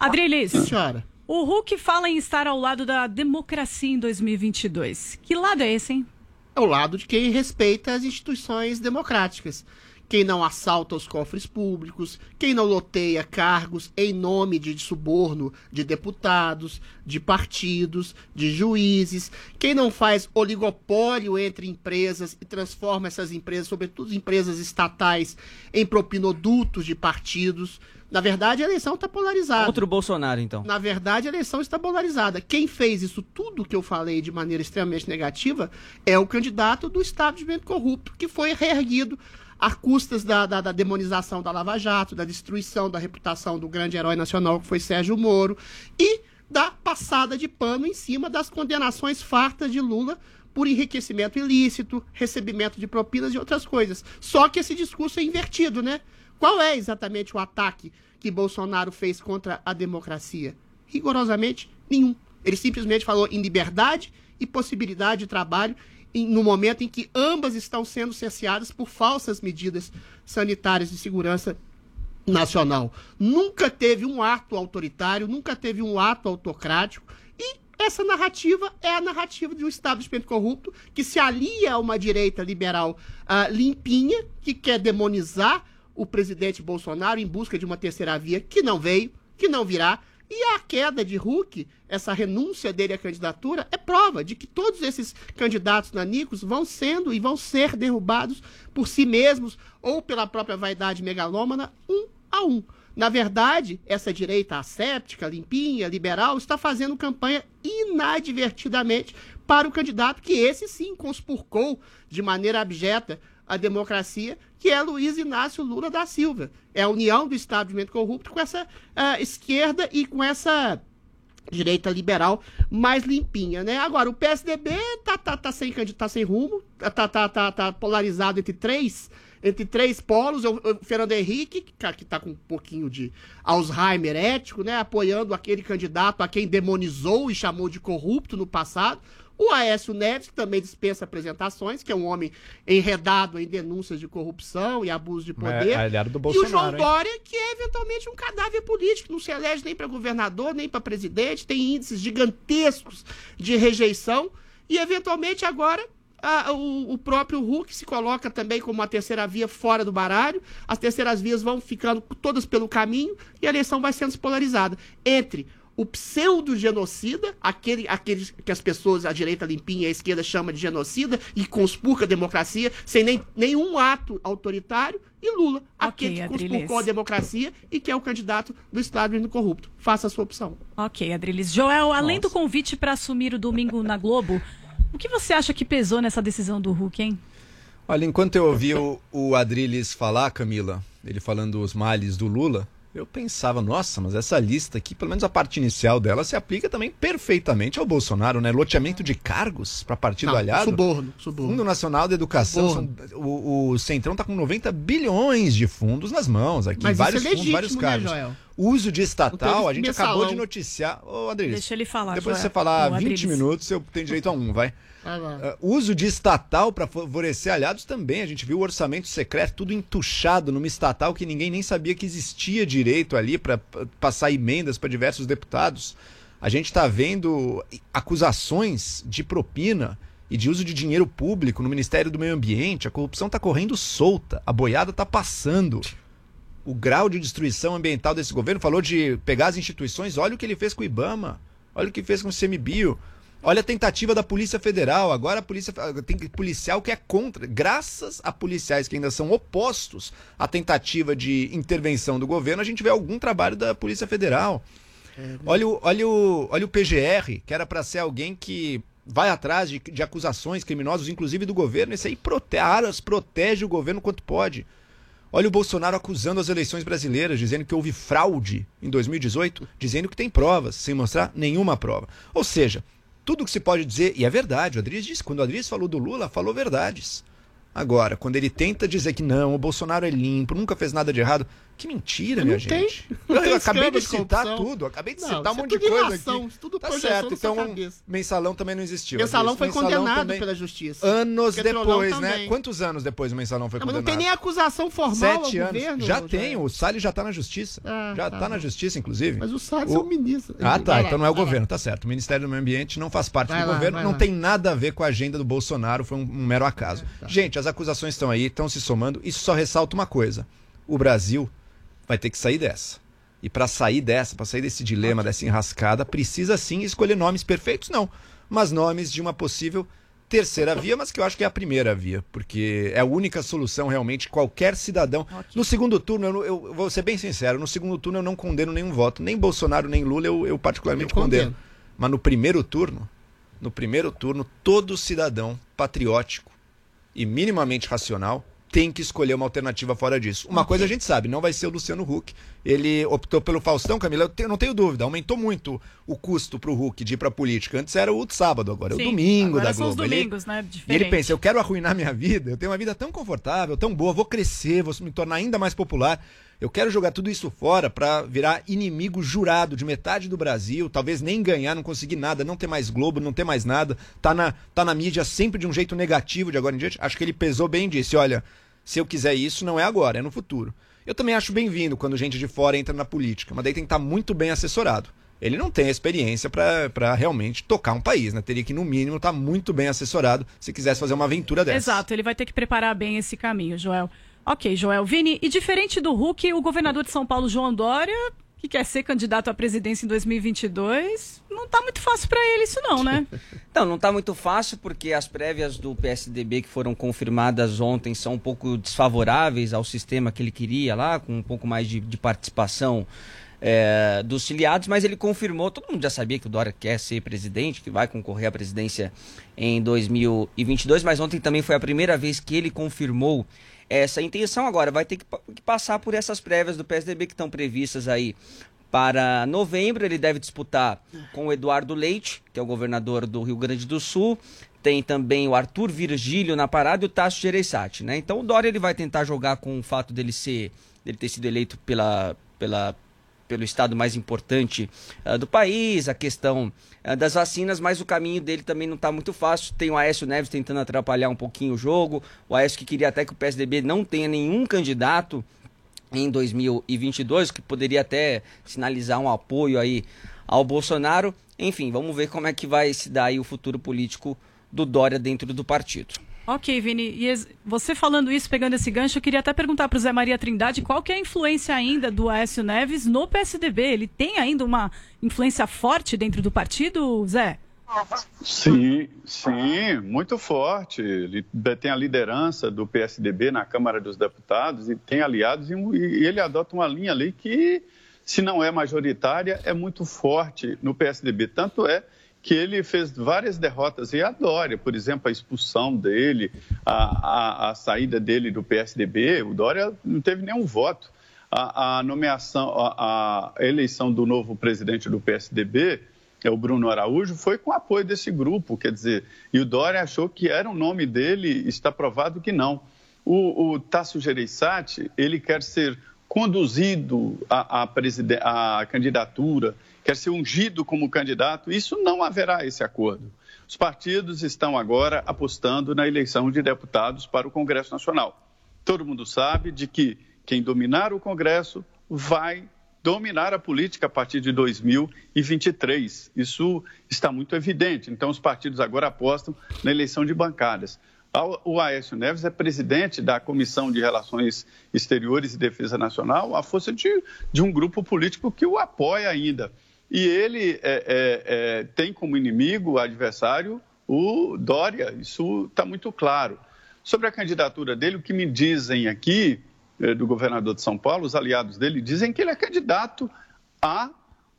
Adrilis, senhora. O Hulk fala em estar ao lado da democracia em 2022. Que lado é esse, hein? É o lado de quem respeita as instituições democráticas. Quem não assalta os cofres públicos, quem não loteia cargos em nome de suborno de deputados, de partidos, de juízes, quem não faz oligopólio entre empresas e transforma essas empresas, sobretudo empresas estatais, em propinodutos de partidos. Na verdade, a eleição está polarizada. Contra o Bolsonaro, então. Na verdade, a eleição está polarizada. Quem fez isso tudo que eu falei de maneira extremamente negativa é o candidato do establishment corrupto, que foi reerguido a custas da, da- da demonização da Lava Jato, da destruição da reputação do grande herói nacional que foi Sérgio Moro e da passada de pano em cima das condenações fartas de Lula por enriquecimento ilícito, recebimento de propinas e outras coisas. Só que esse discurso é invertido, né? Qual é exatamente o ataque que Bolsonaro fez contra a democracia? Rigorosamente nenhum. Ele simplesmente falou em liberdade e possibilidade de trabalho no momento em que ambas estão sendo cerceadas por falsas medidas sanitárias de segurança nacional. Nunca teve um ato autoritário, nunca teve um ato autocrático e essa narrativa é a narrativa de um establishment corrupto que se alia a uma direita liberal ah, limpinha, que quer demonizar o presidente Bolsonaro em busca de uma terceira via que não veio, que não virá. E a queda de Huck, essa renúncia dele à candidatura, é prova de que todos esses candidatos nanicos vão sendo e vão ser derrubados por si mesmos ou pela própria vaidade megalômana, um a um. Na verdade, essa direita asséptica, limpinha, liberal, está fazendo campanha inadvertidamente para o candidato que esse sim conspurcou de maneira abjeta a democracia, que é Luiz Inácio Lula da Silva. É a união do establishment corrupto com essa ah, esquerda e com essa direita liberal mais limpinha, né? Agora, o PSDB tá, tá, tá, sem, candi- tá sem rumo, tá, tá, tá, tá, tá polarizado entre três, entre três polos. O, Fernando Henrique, que, tá- que tá com um pouquinho de Alzheimer ético, né? Apoiando aquele candidato a quem demonizou e chamou de corrupto no passado. O Aécio Neves, que também dispensa apresentações, que é um homem enredado em denúncias de corrupção e abuso de poder. É aliado do e o João Bolsonaro? Dória, que é eventualmente um cadáver político, não se elege nem para governador, nem para presidente, tem índices gigantescos de rejeição e eventualmente agora o, o próprio Hulk se coloca também como uma terceira via fora do baralho. As terceiras vias vão ficando todas pelo caminho e a eleição vai sendo polarizada entre o pseudo-genocida, aquele, aquele que as pessoas, a direita limpinha e a esquerda chama de genocida e conspurca a democracia sem nem, nenhum ato autoritário, e Lula, aquele que Adriles. conspurcou a democracia e que é o candidato do establishment corrupto. Faça a sua opção. Ok, Adrilis. Joel, além do convite para assumir o domingo na Globo, o que você acha que pesou nessa decisão do Hulk, hein? Olha, enquanto eu ouvi o, o Adriles falar, Camila, ele falando os males do Lula, eu pensava, nossa, mas essa lista aqui, pelo menos a parte inicial dela, se aplica também perfeitamente ao Bolsonaro, né? Loteamento de cargos para partido Não, aliado. suborno, suborno. Fundo Nacional de Educação. São- o, o Centrão tá com 90 bilhões de fundos nas mãos aqui. Mas vários isso é fundos, legítimo, vários né, cargos. Joel? Uso de estatal, Não a gente mensalão. acabou de noticiar. Ô, Adriles, Deixa ele falar, depois de Joel. você falar Ô, 20 Adriles. minutos, eu tenho direito a um, vai. Uh, uso de estatal para favorecer aliados também. A gente viu o orçamento secreto tudo entuchado numa estatal que ninguém nem sabia que existia direito ali para passar emendas para diversos deputados. A gente está vendo acusações de propina e de uso de dinheiro público no Ministério do Meio Ambiente. A corrupção está correndo solta, a boiada está passando. O grau de destruição ambiental desse governo falou de pegar as instituições. Olha o que ele fez com o Ibama, olha o que fez com o CMBio. Olha a tentativa da Polícia Federal. Agora a polícia tem policial que é contra. Graças a policiais que ainda são opostos à tentativa de intervenção do governo, a gente vê algum trabalho da Polícia Federal. Olha o, olha o, olha o PGR, que era para ser alguém que vai atrás de, de acusações criminosas, inclusive do governo. Esse aí prote, Aras protege o governo quanto pode. Olha o Bolsonaro acusando as eleições brasileiras, dizendo que houve fraude em 2018, dizendo que tem provas, sem mostrar nenhuma prova. Ou seja, tudo que se pode dizer, e é verdade, o Adriles disse, quando o Adriles falou do Lula, falou verdades. Agora, quando ele tenta dizer que não, o Bolsonaro é limpo, nunca fez nada de errado, que mentira, minha Não tem- gente. não eu tem acabei de citar tudo, acabei de Não, citar um é monte de coisa aqui. tudo tá certo, então mensalão também não existiu. Mensalão foi Mensalão condenado também- pela justiça. Anos Petrolão depois, né? também. Quantos anos depois o mensalão foi Não, mas condenado? não tem nem acusação formal Sete anos. governo. já tem, o Salles já está na justiça. Ah, já tá está na justiça, inclusive. Mas o Salles é o ministro. Ah, tá. Vai então não é o governo, tá certo. O Ministério do Meio Ambiente não faz parte do governo, não tem nada a ver com a agenda do Bolsonaro, foi um, um mero acaso. É, tá. Gente, as acusações estão aí, estão se somando. Isso só ressalta uma coisa: o Brasil vai ter que sair dessa. E para sair dessa, para sair desse dilema, dessa enrascada, precisa sim escolher nomes perfeitos, não, mas nomes de uma possível terceira via, mas que eu acho que é a primeira via, porque é a única solução realmente qualquer cidadão. No segundo turno, eu, eu vou ser bem sincero, no segundo turno eu não condeno nenhum voto, nem Bolsonaro nem Lula eu, eu particularmente condeno. condeno. Mas no primeiro turno, no primeiro turno, todo cidadão patriótico e minimamente racional tem que escolher uma alternativa fora disso. Uma coisa a gente sabe, não vai ser o Luciano Huck. Ele optou pelo Faustão, Camila, eu tenho- não tenho dúvida, aumentou muito o custo pro Huck de ir pra política. Antes era o sábado, agora é o Sim, domingo agora da são os Globo. Ele- domingos, né? e ele Diferente. pensa, eu quero arruinar minha vida, eu tenho uma vida tão confortável, tão boa, vou crescer, vou me tornar ainda mais popular. Eu quero jogar tudo isso fora pra virar inimigo jurado de metade do Brasil, talvez nem ganhar, não conseguir nada, não ter mais Globo, não ter mais nada, tá na, tá na mídia sempre de um jeito negativo de agora em diante. Acho que ele pesou bem e disse, olha, se eu quiser isso, não é agora, é no futuro. Eu também acho bem-vindo quando gente de fora entra na política, mas daí tem que estar muito bem assessorado. Ele não tem a experiência para realmente tocar um país, né? Teria que, no mínimo, estar muito bem assessorado se quisesse fazer uma aventura dessa. Exato, ele vai ter que preparar bem esse caminho, Joel. Ok, Joel. Vini, e diferente do Hulk, o governador de São Paulo, João Dória, que quer ser candidato à presidência em 2022, não tá muito fácil para ele isso não, né? [laughs] Não, não está muito fácil porque as prévias do PSDB que foram confirmadas ontem são um pouco desfavoráveis ao sistema que ele queria lá, com um pouco mais de, de participação é, dos filiados, mas ele confirmou, todo mundo já sabia que o Dória quer ser presidente, que vai concorrer à presidência em 2022, mas ontem também foi a primeira vez que ele confirmou essa intenção. Agora vai ter que, pa- que passar por essas prévias do PSDB que estão previstas aí para novembro. Ele deve disputar com o Eduardo Leite, que é o governador do Rio Grande do Sul. Tem também o Arthur Virgílio na parada e o Tasso Gereissati, né? Então o Dória ele vai tentar jogar com o fato dele ser, dele ter sido eleito pela, pela pelo estado mais importante ah, do país, a questão ah, das vacinas, mas o caminho dele também não está muito fácil. Tem o Aécio Neves tentando atrapalhar um pouquinho o jogo, o Aécio que queria até que o PSDB não tenha nenhum candidato em 2022, que poderia até sinalizar um apoio aí ao Bolsonaro. Enfim, vamos ver como é que vai se dar aí o futuro político do Dória dentro do partido. Ok, Vini, e você falando isso, pegando esse gancho, eu queria até perguntar para o Zé Maria Trindade qual que é a influência ainda do Aécio Neves no PSDB. Ele tem ainda uma influência forte dentro do partido, Zé? Sim, sim, muito forte. Ele tem a liderança do PSDB na Câmara dos Deputados e tem aliados e ele adota uma linha ali que, se não é majoritária, é muito forte no PSDB. Tanto é que ele fez várias derrotas e a Dória, por exemplo, a expulsão dele, a, a, a saída dele do PSDB, o Dória não teve nenhum voto. a, a nomeação, a, a eleição do novo presidente do PSDB, é o Bruno Araújo, foi com apoio desse grupo, quer dizer, e o Dória achou que era o nome dele, está provado que não. O, o Tasso Gereissati, ele quer ser conduzido à, à, à candidatura, quer ser ungido como candidato, isso não haverá esse acordo. Os partidos estão agora apostando na eleição de deputados para o Congresso Nacional. Todo mundo sabe de que quem dominar o Congresso vai dominar a política a partir de 2023. Isso está muito evidente. Então, os partidos agora apostam na eleição de bancadas. O Aécio Neves é presidente da Comissão de Relações Exteriores e Defesa Nacional, a força de, de um grupo político que o apoia ainda. E ele é, é, é, tem como inimigo, adversário, o Dória. Isso está muito claro. Sobre a candidatura dele, o que me dizem aqui eh, do governador de São Paulo, os aliados dele dizem que ele é candidato à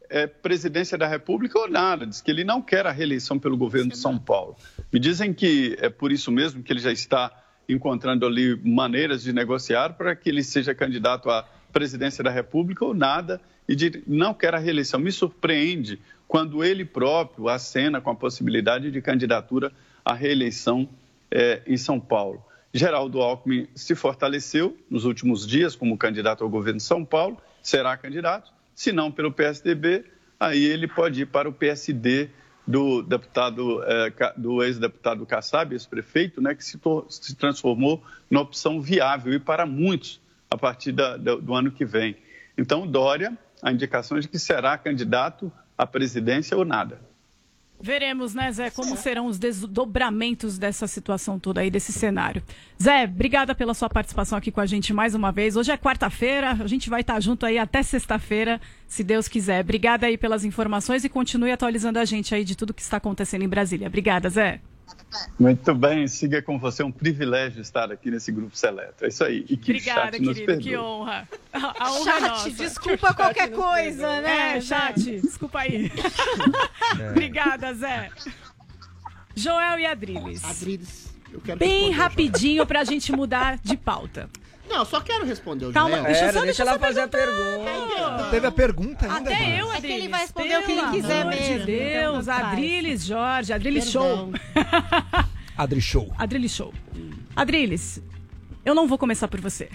é, presidência da República ou nada, diz que ele não quer a reeleição pelo governo de São Paulo. Me dizem que é por isso mesmo que ele já está encontrando ali maneiras de negociar para que ele seja candidato à presidência da República ou nada e de não quer a reeleição. Me surpreende quando ele próprio acena com a possibilidade de candidatura à reeleição é, em São Paulo. Geraldo Alckmin se fortaleceu nos últimos dias como candidato ao governo de São Paulo, será candidato, se não pelo PSDB, aí ele pode ir para o PSD do deputado, eh, do ex-deputado Kassab, ex-prefeito, né, que se, se, transformou na opção viável e para muitos a partir da, do, do ano que vem. Então, Dória, a indicação é de que será candidato à presidência ou nada. Veremos, né, Zé, como serão os desdobramentos dessa situação toda aí, desse cenário. Zé, obrigada pela sua participação aqui com a gente mais uma vez. Hoje é quarta-feira, a gente vai estar junto aí até sexta-feira, se Deus quiser. Obrigada aí pelas informações e continue atualizando a gente aí de tudo que está acontecendo em Brasília. Obrigada, Zé. Muito bem, siga com você. É um privilégio estar aqui nesse grupo seleto. É isso aí. E que Obrigada, chat nos querido. Que honra. A, a honra Chat, é nossa. desculpa Chat qualquer coisa, né, É, chat, desculpa aí. [laughs] É. Obrigada, Zé. Joel e Adriles. Adriles, eu quero Bem responder, rapidinho pra gente mudar de pauta. Não, eu só quero responder o Calma, Joel. deixa eu Pera, só- deixa deixa ela fazer a pergunta. Não teve a pergunta ainda, Até eu, É Adriles. que ele vai responder o que ele Pelo quiser amor mesmo. de Deus, Então, Adriles Jorge, Adriles. Show. [laughs] Adri Show. Adriles Show. Adriles, eu não vou começar por você.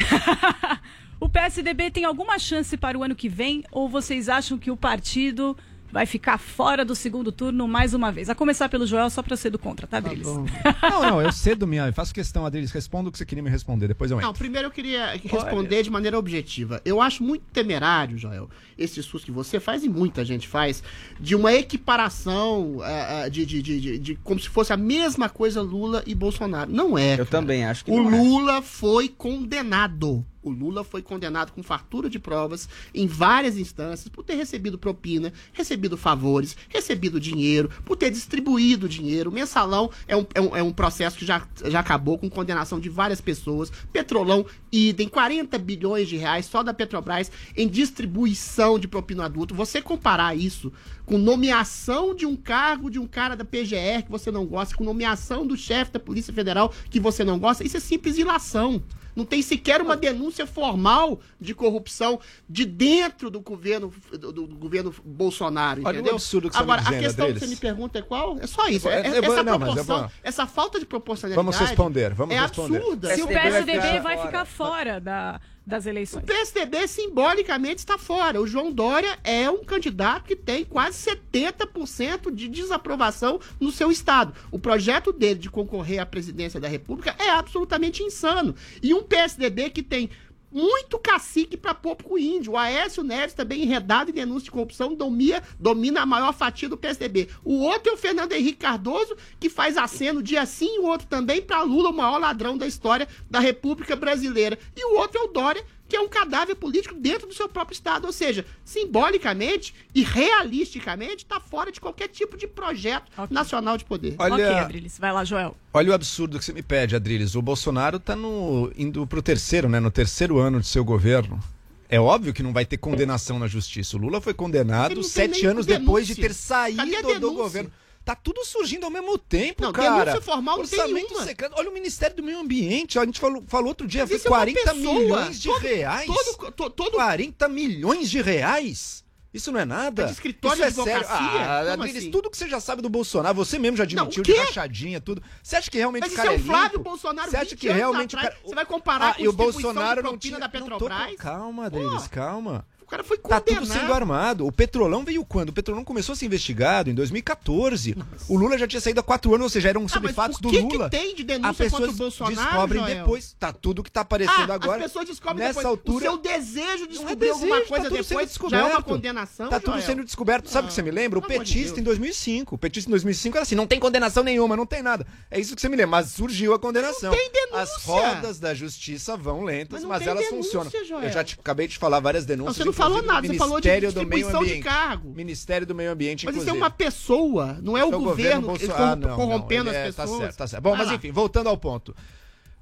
[laughs] o PSDB tem alguma chance para o ano que vem ou vocês acham que o partido vai ficar fora do segundo turno mais uma vez? A começar pelo Joel, só para ser do contra, tá, Adriles? [laughs] Não, não, eu cedo minha. eu Faço questão, Adriles. Responda o que você queria me responder, depois eu Não, entro. primeiro eu queria responder de maneira objetiva. Eu acho muito temerário, Joel, esse SUS que você faz e muita gente faz, de uma equiparação ah, ah, de, de, de, de- de- como se fosse a mesma coisa Lula e Bolsonaro. Não é. Eu também acho que O não é. Lula foi condenado. O Lula foi condenado com fartura de provas em várias instâncias por ter recebido propina, recebido favores, recebido dinheiro, por ter distribuído dinheiro. Mensalão é um, é um, é um processo que já, já acabou com condenação de várias pessoas. Petrolão, idem, 40 bilhões de reais só da Petrobras em distribuição de propina adulto. Você comparar isso com nomeação de um cargo de um cara da PGR que você não gosta, com nomeação do chefe da Polícia Federal que você não gosta, isso é simples ilação. Não tem sequer uma denúncia formal de corrupção de dentro do governo do, do governo Bolsonaro, Olha o entendeu? absurdo que você Agora, dizendo, a questão que Adriles. você me pergunta é qual? É só isso. É, é- eu vou- essa não, mas eu proporção, essa falta de proporcionalidade Vamos responder, vamos é responder. absurda. Se o PSDB vai ficar fora da, das eleições. O PSDB simbolicamente está fora. O João Dória é um candidato que tem quase 70% de desaprovação no seu estado. O projeto dele de concorrer à presidência da República é absolutamente insano. E um PSDB que tem muito cacique para pouco índio. O Aécio Neves, também enredado em denúncia de corrupção, domina, domina a maior fatia do PSDB. O outro é o Fernando Henrique Cardoso, que faz aceno dia sim e o outro também para Lula, o maior ladrão da história da República Brasileira. E o outro é o Dória, que é um cadáver político dentro do seu próprio estado. Ou seja, simbolicamente e realisticamente está fora de qualquer tipo de projeto nacional de poder. Olha- Ok, Adriles. Vai lá, Joel. Olha o absurdo que você me pede, Adriles. O Bolsonaro tá no, indo pro terceiro, né? No terceiro ano de seu governo. É óbvio que não vai ter condenação na justiça. O Lula foi condenado sete anos depois de denúncia. ter saído do denúncia? governo. Tá tudo surgindo ao mesmo tempo, Não, cara. denúncia formal não tem Orçamento nenhuma. secreto. Olha o Ministério do Meio Ambiente. A gente falou, falou outro dia, foi isso é uma 40 pessoa. milhões de Todo- reais. todo- to- todo- 40 milhões de reais? Isso não é nada? É de escritório Isso de é sério. Ah, assim? tudo que você já sabe do Bolsonaro, você mesmo já admitiu o de rachadinha, tudo. Você acha que realmente Mas o cara é o limpo? Flávio Bolsonaro Você acha 20 que realmente atrás. cara... Você vai comparar ah, com e o Bolsonaro não tinha... da Não tô- Petrobras? Calma, Adriles, calma. O cara foi Tá condenado. tudo sendo armado. O Petrolão veio quando? O Petrolão começou a ser investigado em 2014. O Lula já tinha saído há quatro anos, ou seja, eram sobre mas fatos do que que Lula. tem de denúncia As pessoas contra o Bolsonaro, descobrem Joel? depois. Tá tudo que tá aparecendo Ah, agora. As pessoas descobrem Nessa depois. altura. O seu desejo de Não é descobrir desejo, alguma tá coisa sendo depois já é uma condenação, Tá tudo Joel? sendo descoberto. Sabe o que você me lembra? O de petista Deus. em 2005. O petista em 2005 era assim: não tem condenação nenhuma, não tem nada. É isso que você me lembra. Mas surgiu a condenação. tem denúncia. As rodas da justiça vão lentas, Mas mas, não elas denúncia, funcionam. Joel. Eu já te, acabei de falar várias denúncias. Não, não falou nada, você falou de distribuição de cargo. Ministério do Meio Ambiente, Mas isso é uma pessoa, não é o Isso governo, Bolsonaro. Ah, não, corrompendo não, as é- pessoas. Tá certo, tá certo. Bom, Vai mas lá. enfim, voltando ao ponto.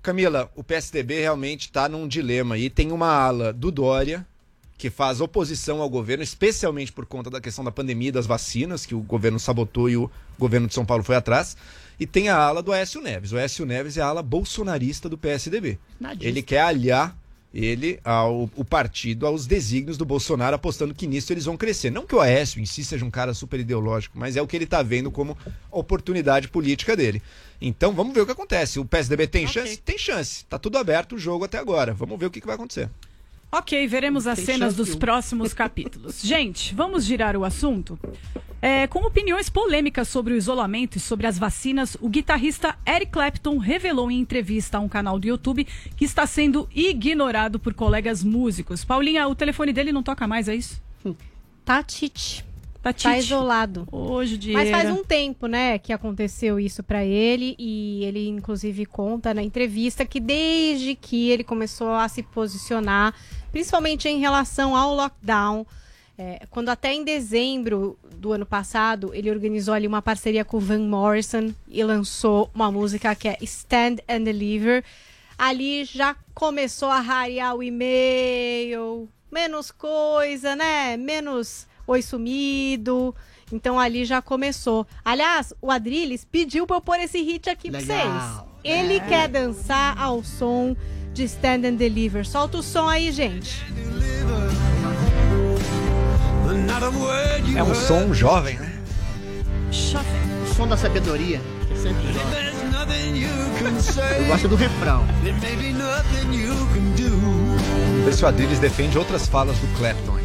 Camila, o PSDB realmente está num dilema aí. Tem uma ala do Dória, que faz oposição ao governo, especialmente por conta da questão da pandemia e das vacinas, que o governo sabotou e o governo de São Paulo foi atrás. E tem a ala do Aécio Neves. O Aécio Neves é a ala bolsonarista do PSDB. Nadista. Ele quer aliar ele ao o partido aos desígnios do Bolsonaro, apostando que nisso eles vão crescer. Não que o Aécio em si seja um cara super ideológico, mas é o que ele está vendo como oportunidade política dele. Então vamos ver o que acontece. O PSDB tem chance? Tem chance. Tá tudo aberto o jogo até agora. Vamos ver o que, que vai acontecer. Ok, veremos as cenas dos próximos [laughs] capítulos. Gente, vamos girar o assunto? É, com opiniões polêmicas sobre o isolamento e sobre as vacinas, o guitarrista Eric Clapton revelou em entrevista a um canal do YouTube que está sendo ignorado por colegas músicos. Paulinha, o telefone dele não toca mais, é isso? Tatite. Tatite. Tá isolado. Hoje, dia. Mas faz um tempo, né, que aconteceu isso pra ele e ele inclusive conta na entrevista que desde que ele começou a se posicionar, principalmente em relação ao lockdown, é, quando até em dezembro do ano passado ele organizou ali uma parceria com o Van Morrison e lançou uma música que é Stand and Deliver. Ali já começou a rarear o e-mail, menos coisa, né? Menos oi sumido. Então ali já começou. Aliás, o Adrilles pediu pra eu pôr esse hit aqui pra Legal. vocês. Ele quer dançar ao som de Stand and Deliver. Solta o som aí, gente. É um som jovem, né? O som da sabedoria. é sempre jovem. Eu gosto do refrão. Ver se o Adriles defende outras falas do Clapton.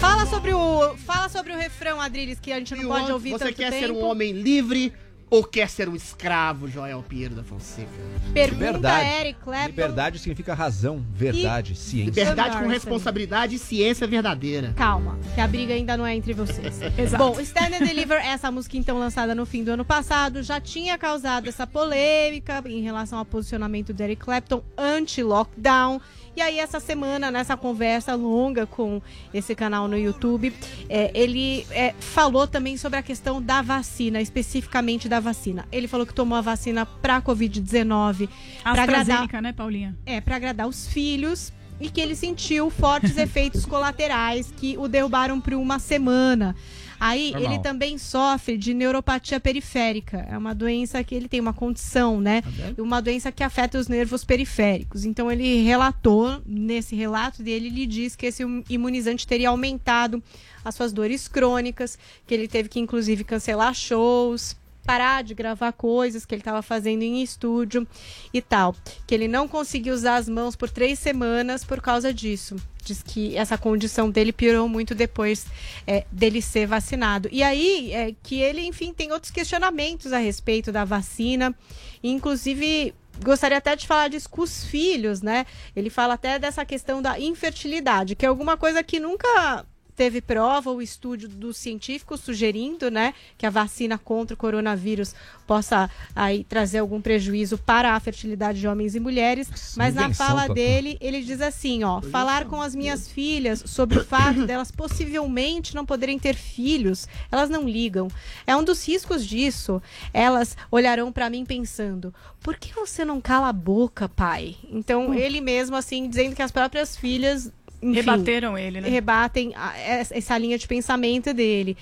Fala sobre o, fala sobre o refrão, Adrilles, que a gente não E pode ouvir Você tanto quer tempo. ser um homem livre ou quer ser um escravo, Joel Pinheiro da Fonseca? Pergunta Liberdade. Eric Clapton. Liberdade significa razão, verdade, ciência. Liberdade com responsabilidade e ciência verdadeira. Calma, que a briga ainda não é entre vocês. [laughs] Exato. Bom, Stand and Deliver, essa música então lançada no fim do ano passado, já tinha causado essa polêmica em relação ao posicionamento do Eric Clapton anti-lockdown. E aí, essa semana, nessa conversa longa com esse canal no YouTube, é, ele é, falou também sobre a questão da vacina, especificamente da vacina. Ele falou que tomou a vacina para Covid-19 para agradar né, Paulinha? é, para agradar os filhos e que ele sentiu fortes [laughs] efeitos colaterais que o derrubaram por uma semana. Aí Normal. ele também sofre de neuropatia periférica. É uma doença que ele tem uma condição, né? Uma doença que afeta os nervos periféricos. Então ele relatou, nesse relato dele, ele diz que esse imunizante teria aumentado as suas dores crônicas, que ele teve que inclusive cancelar shows, parar de gravar coisas que ele estava fazendo em estúdio e tal. Que ele não conseguiu usar as mãos por três semanas por causa disso. Diz que essa condição dele piorou muito depois é, dele ser vacinado. E aí, é, que ele, enfim, tem outros questionamentos a respeito da vacina. Inclusive, gostaria até de falar disso com os filhos, né? Ele fala até dessa questão da infertilidade, que é alguma coisa que nunca teve prova ou estudo dos científicos sugerindo, né, que a vacina contra o coronavírus possa aí trazer algum prejuízo para a fertilidade de homens e mulheres, mas na fala dele, ele diz assim, ó, falar com as minhas filhas sobre o fato delas possivelmente não poderem ter filhos, elas não ligam. É um dos riscos disso. Elas olharão para mim pensando: "Por que você não cala a boca, pai?" Então, ele mesmo assim dizendo que as próprias filhas enfim, Rebateram ele, né? Rebatem a- essa linha de pensamento dele.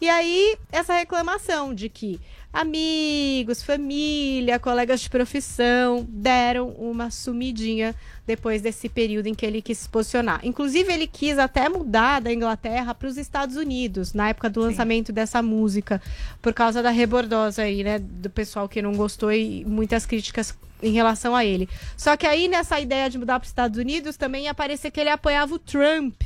E aí, essa reclamação de que amigos, família, colegas de profissão deram uma sumidinha depois desse período em que ele quis se posicionar. Inclusive, ele quis até mudar da Inglaterra para os Estados Unidos, na época do lançamento dessa música, por causa da rebordosa aí, né? Do pessoal que não gostou e muitas críticas em relação a ele. Só que aí, nessa ideia de mudar para os Estados Unidos, também ia que ele apoiava o Trump.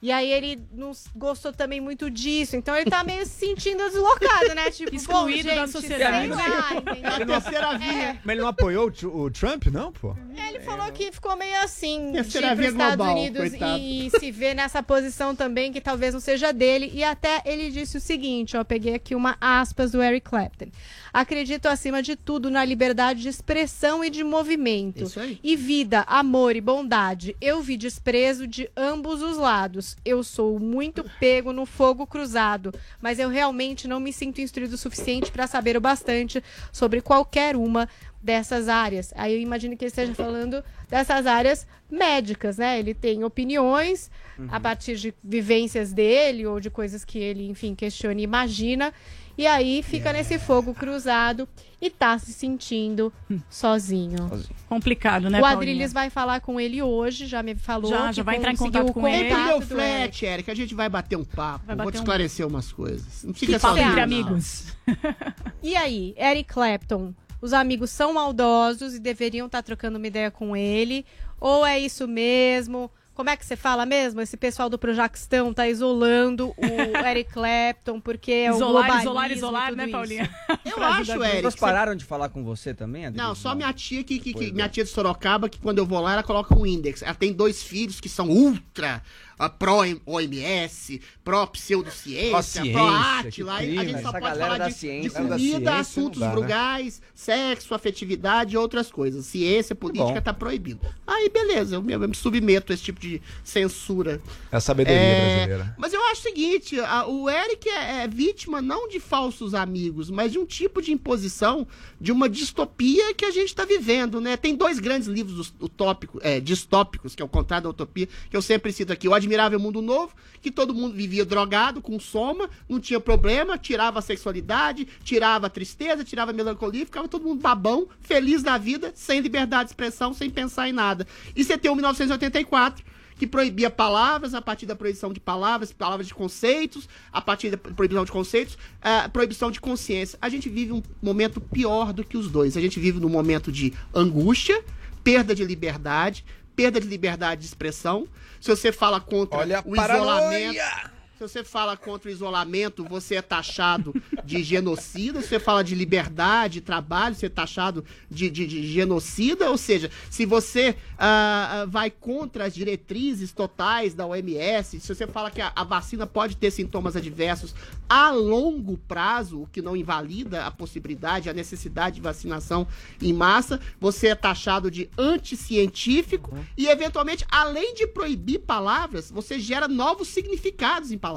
E aí ele não gostou também muito disso. Então ele tá meio se sentindo deslocado, né? Tipo, Excluído bom, da gente, sociedade. sei lá? A terceira via. Mas ele não apoiou o, o Trump, não, pô? Ele falou que ficou meio assim de ir Terceira os via Estados global, Unidos coitado. e se ver nessa posição também que talvez não seja dele. E até ele disse o seguinte, ó, peguei aqui uma aspas do Eric Clapton. Acredito acima de tudo na liberdade de expressão e de movimento. Isso aí. E vida, amor e bondade. Eu vi desprezo de ambos os lados. Eu sou muito pego no fogo cruzado, mas eu realmente não me sinto instruído o suficiente para saber o bastante sobre qualquer uma dessas áreas. Aí eu imagino que ele esteja falando dessas áreas médicas, né? Ele tem opiniões a partir de vivências dele ou de coisas que ele, enfim, questiona e imagina. E aí fica nesse fogo cruzado e tá se sentindo sozinho. Complicado, né, o? Adriles vai falar com ele hoje, já me falou. Já, já vai entrar em contato com o ele. contato Entre o do flat, Eric, a gente vai bater um papo. Vai Vou bater te um- esclarecer umas coisas. Não Que fica sozinho. entre amigos. [laughs] E aí, Eric Clapton, os amigos são maldosos e deveriam estar trocando uma ideia com ele? Ou é isso mesmo? Como é que você fala mesmo? Esse pessoal do Projaquistão tá isolando o [laughs] Eric Clapton porque é o Isolar, globalismo isolar, isolar, né, isso. Paulinha? Eu [laughs] acho, Eric. Eles você- pararam de falar com você também, Adriano? Não, só minha tia que, que, que- é. minha tia de Sorocaba, que quando eu vou lá, ela coloca um índex. Ela tem dois filhos que são ultra ah, pró OMS, pró pseudociência, Pró-ciência, pró que Atila. A gente só pode falar de, de comida, assuntos dá, né? frugais, sexo, afetividade e outras coisas. Ciência, política bom. tá proibido. Aí, beleza, eu me, eu me submeto a esse tipo de censura. É a sabedoria É, brasileira. Mas eu acho o seguinte, a- o Eric é, é vítima não de falsos amigos, mas de um tipo de imposição, de uma distopia que a gente está vivendo, né? Tem dois grandes livros utópicos, é, distópicos, que é o contrário da utopia, que eu sempre cito aqui. O Admirável Mundo Novo, que todo mundo vivia drogado, com soma, não tinha problema, tirava a sexualidade, tirava a tristeza, tirava a melancolia, ficava todo mundo babão, feliz da vida, sem liberdade de expressão, sem pensar em nada. E você tem o 1984, que proibia palavras, a partir da proibição de palavras, palavras de conceitos, a partir da proibição de conceitos, a proibição de consciência. A gente vive um momento pior do que os dois. A gente vive num momento de angústia, perda de liberdade, perda de liberdade de expressão. Se você fala contra Olha o paranoia! Se você fala contra o isolamento, você é taxado de genocida. Se você fala de liberdade, trabalho, você é taxado de, de- de genocida. Ou seja, se você ah, vai contra as diretrizes totais da OMS, se você fala que a, a vacina pode ter sintomas adversos a longo prazo, o que não invalida a possibilidade, a necessidade de vacinação em massa, você é taxado de anticientífico e, eventualmente, além de proibir palavras, você gera novos significados em palavras.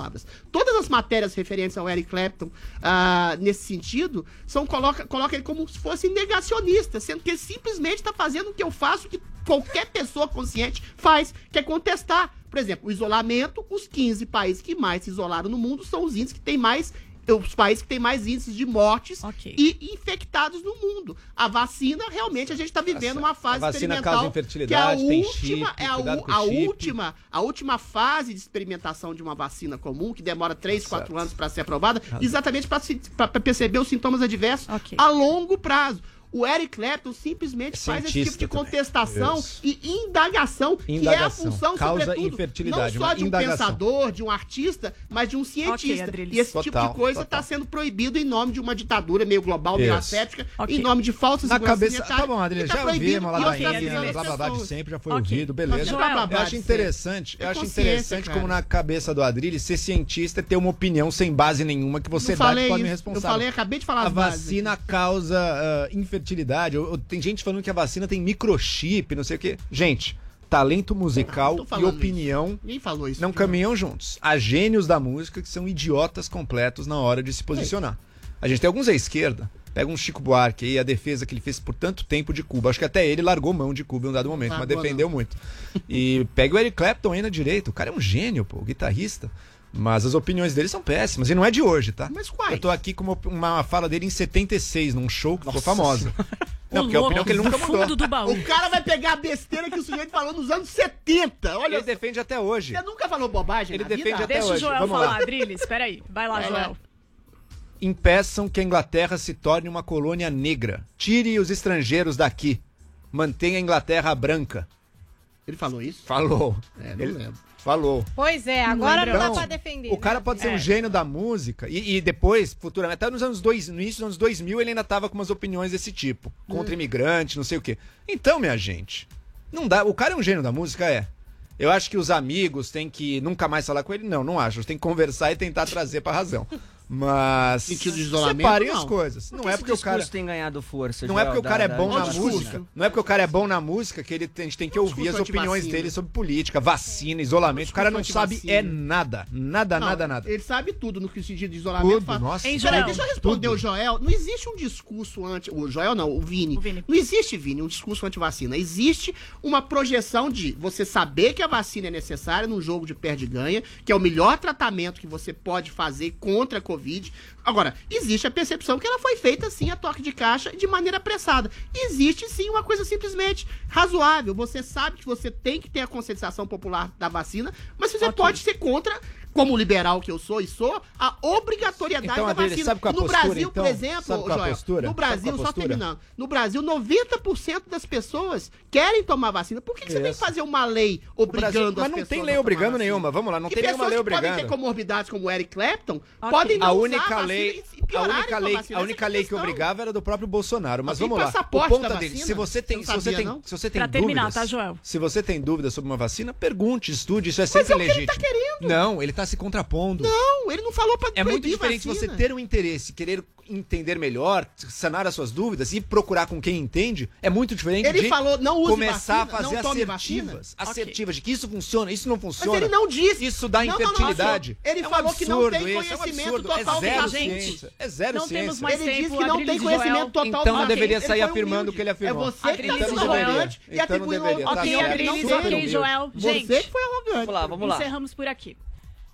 Todas as matérias referentes ao Eric Clapton, ah, nesse sentido, são coloca, coloca ele como se fosse negacionista, sendo que ele simplesmente está fazendo o que eu faço, que qualquer pessoa consciente faz, que é contestar. Por exemplo, o isolamento, os 15 países que mais se isolaram no mundo são os índices que têm mais os países que têm mais índices de mortes e infectados no mundo. A vacina, realmente, a gente está vivendo uma fase A vacina experimental causa infertilidade, que é a tem última, chip, é a, a última, a última fase de experimentação de uma vacina comum, que demora 3, Tá 4 certo. anos para ser aprovada, exatamente para perceber os sintomas adversos a longo prazo. O Eric Clapton simplesmente faz esse tipo de também. contestação Isso. e indagação, que é a Indagação. função, Causa sobretudo, infertilidade, não só de um indagação. pensador, de um artista, mas de um cientista. Adriles. e esse tipo Total, de coisa está sendo proibido em nome de uma ditadura meio global, meio ascética, Ok. em nome de falsas Na cabeça. Tá bom, Adriano, tá já ouvimos, lá está da virando blá blá blá de sempre, já foi Ok. ouvido, beleza. Joel, eu acho pode interessante, eu É acho interessante cara. como na cabeça do Adrilles, ser cientista é ter uma opinião sem base nenhuma que você Não dá falei de forma isso. irresponsável. Eu falei, acabei de falar A bases vacina causa ah, infertilidade. Ou- ou tem gente falando que a vacina tem microchip, não sei o quê. Gente, talento musical e opinião isso. não caminham juntos. Há gênios da música que são idiotas completos na hora de se posicionar. A gente tem alguns à esquerda Pega um Chico Buarque aí, a defesa que ele fez por tanto tempo de Cuba. Acho que até ele largou mão de Cuba em um dado momento, mas Largou, defendeu muito. E pega o Eric Clapton aí na direita. O cara é um gênio, pô, guitarrista. Mas as opiniões dele são péssimas. E não é de hoje, tá? Mas quais? Eu tô aqui com uma, uma fala dele em 76, num show que ficou Nossa famosa. Não, porque é a opinião que ele nunca mudou. O cara vai pegar a besteira que o sujeito falou nos anos 70. Olha, Ele defende até hoje. você nunca falou bobagem Ele na defende vida? até Deixa o hoje. Joel Vamos falar, lá. Drilis. Espera aí. Vai lá, Vai lá. Joel. Impeçam que a Inglaterra se torne uma colônia negra. Tire os estrangeiros daqui. Mantenha a Inglaterra branca. Ele falou isso? Falou. É, não Ele lembro. Falou. Pois é, agora não dá pra defender. O cara né? pode ser É. um gênio da música e, e depois, futuramente, até nos anos dois, no início dos anos 2000, ele ainda tava com umas opiniões desse tipo, contra imigrante, não sei o quê. Então, minha gente, não dá. O cara é um gênio da música, é. Eu acho que os amigos têm que nunca mais falar com ele. Não, não acho. Tem que conversar e tentar trazer pra razão. Mas. Sentido de isolamento, Separem não. as coisas. Por Não que é porque o cara. discurso tem ganhado força. Não é porque o cara da- é bom da- na da- música. Não é porque o cara é bom na música que ele tem, a gente tem que ouvir as discurso opiniões dele sobre política, vacina, isolamento. O cara não discurso sabe é nada. Nada, Não, nada, nada. Ele sabe tudo no que sentido de isolamento. Tudo, fala- nossa. Hein, Peraí, Joel? deixa eu responder Tudo. o Joel. Não existe um discurso anti. O Joel não, o Vini. Vini. Não existe, Vini, um discurso anti-vacina. Existe uma projeção de você saber que a vacina é necessária num jogo de perde-ganha, que é o melhor tratamento que você pode fazer contra a Covid. Agora, existe a percepção que ela foi feita assim a toque de caixa de maneira apressada. Existe sim uma coisa simplesmente razoável. Você sabe que você tem que ter a conscientização popular da vacina, mas você pode ser contra. Como liberal que eu sou e sou, a obrigatoriedade Então, da vacina. sabe qual é a no postura, Brasil, então? por exemplo, Sabe qual é a Joel, postura? no Sabe qual é Brasil, a só terminando, no Brasil, 90% das pessoas querem tomar vacina. Por que, que você tem que fazer uma lei obrigando Brasil- as mas não pessoas tem a lei obrigando nenhuma. Vamos lá, não E tem nenhuma lei pessoas que podem obrigando. ter comorbidades como o Eric Clapton podem não a única vacina lei, e a única lei, a Essa única é lei que obrigava era do próprio Bolsonaro. Mas vamos lá. O ponto da dele, se você tem, se você tem, se você tem Pra terminar, dúvidas, tá, se você tem dúvidas sobre uma vacina, pergunte, estude, isso é Mas sempre é o que ele legítimo. tá querendo. Não, ele tá se contrapondo. Não, ele não falou pra É muito diferente você vacina. ter um interesse, querer entender melhor, sanar as suas dúvidas e procurar com quem entende. É muito diferente Ele de falou, não use começar vacina, a fazer não tome assertivas, vacina. assertivas de que isso funciona, isso não Mas funciona. ele não disse. Isso dá Não, não, não, infertilidade. Ele É um falou que não tem isso, é um conhecimento total é zero da ciência. É zero Não ciência. temos mais Ele tempo, disse que não tem e conhecimento total Então da vacina. deveria sair afirmando o que ele afirmou. É você que tá e sendo Joel. arrogante e Então não atribuindo deveria. Tá opinião Ok, Adriles, ok, Joel. Você Gente, que foi arrogante. Vamos lá, vamos lá. encerramos por aqui.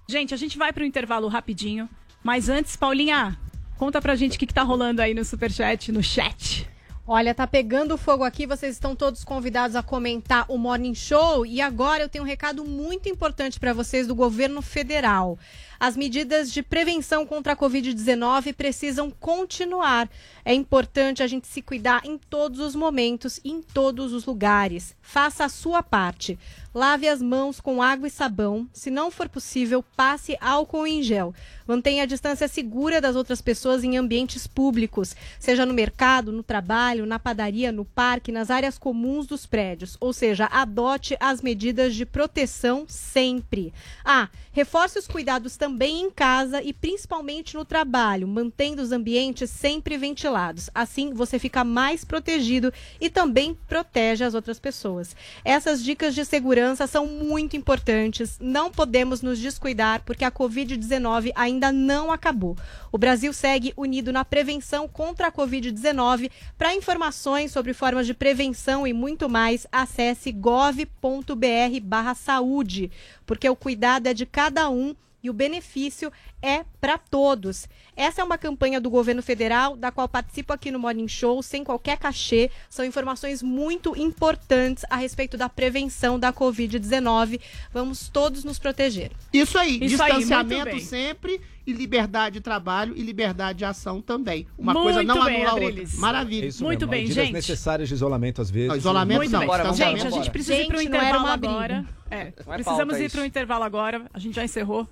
Gente, a gente vai pro intervalo rapidinho. Mas antes, Paulinha, conta pra gente o que, que tá rolando aí no Superchat, no chat. Olha, tá pegando fogo aqui, vocês estão todos convidados a comentar o Morning Show. E agora eu tenho um recado muito importante para vocês do governo federal. As medidas de prevenção contra a Covid-19 precisam continuar. É importante a gente se cuidar em todos os momentos, em todos os lugares. Faça a sua parte. Lave as mãos com água e sabão. Se não for possível, passe álcool em gel. Mantenha a distância segura das outras pessoas em ambientes públicos, seja no mercado, no trabalho, na padaria, no parque, nas áreas comuns dos prédios. Ou seja, adote as medidas de proteção sempre. Ah, reforce os cuidados também em casa e principalmente no trabalho, mantendo os ambientes sempre ventilados. Assim, você fica mais protegido e também protege as outras pessoas. Essas dicas de segurança são muito importantes. Não podemos nos descuidar porque a Covid-19 ainda não acabou. O Brasil segue unido na prevenção contra a Covid-19. Para informações sobre formas de prevenção e muito mais, acesse gov.br/saúde, porque o cuidado é de cada um e o benefício é para todos. Essa é uma campanha do governo federal, da qual participo aqui no Morning Show, sem qualquer cachê. São informações muito importantes a respeito da prevenção da Covid-19. Vamos todos nos proteger. Isso aí, Isso aí, distanciamento bem. sempre e liberdade de trabalho e liberdade de ação também. Uma Muito coisa não bem, anula a outra. Maravilha. É isso Muito mesmo, bem, medidas gente. necessárias de isolamento às vezes. Não, isolamento Muito não, bem. Vamos gente, embora, a gente precisa ir Gente, não era intervalo uma agora. É, é precisamos pauta ir isso. pro intervalo agora. A gente já encerrou.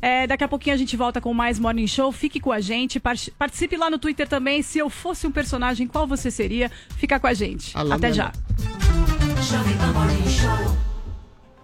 É, daqui a pouquinho a gente volta com mais Morning Show. Fique com a gente. par- Participe lá no Twitter também. Se eu fosse um personagem, qual você seria? Fica com a gente. Alô, Até já.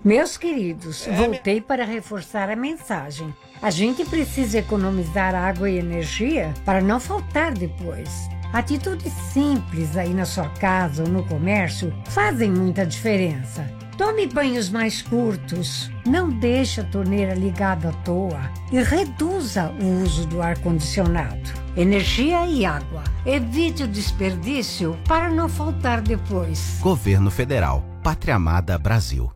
Meus queridos, É, voltei para reforçar a mensagem. A gente precisa economizar água e energia para não faltar depois. Atitudes simples aí na sua casa ou no comércio fazem muita diferença. Tome banhos mais curtos, não deixe a torneira ligada à toa e reduza o uso do ar-condicionado. energia e água. Evite o desperdício para não faltar depois. Governo Federal. Pátria Amada Brasil.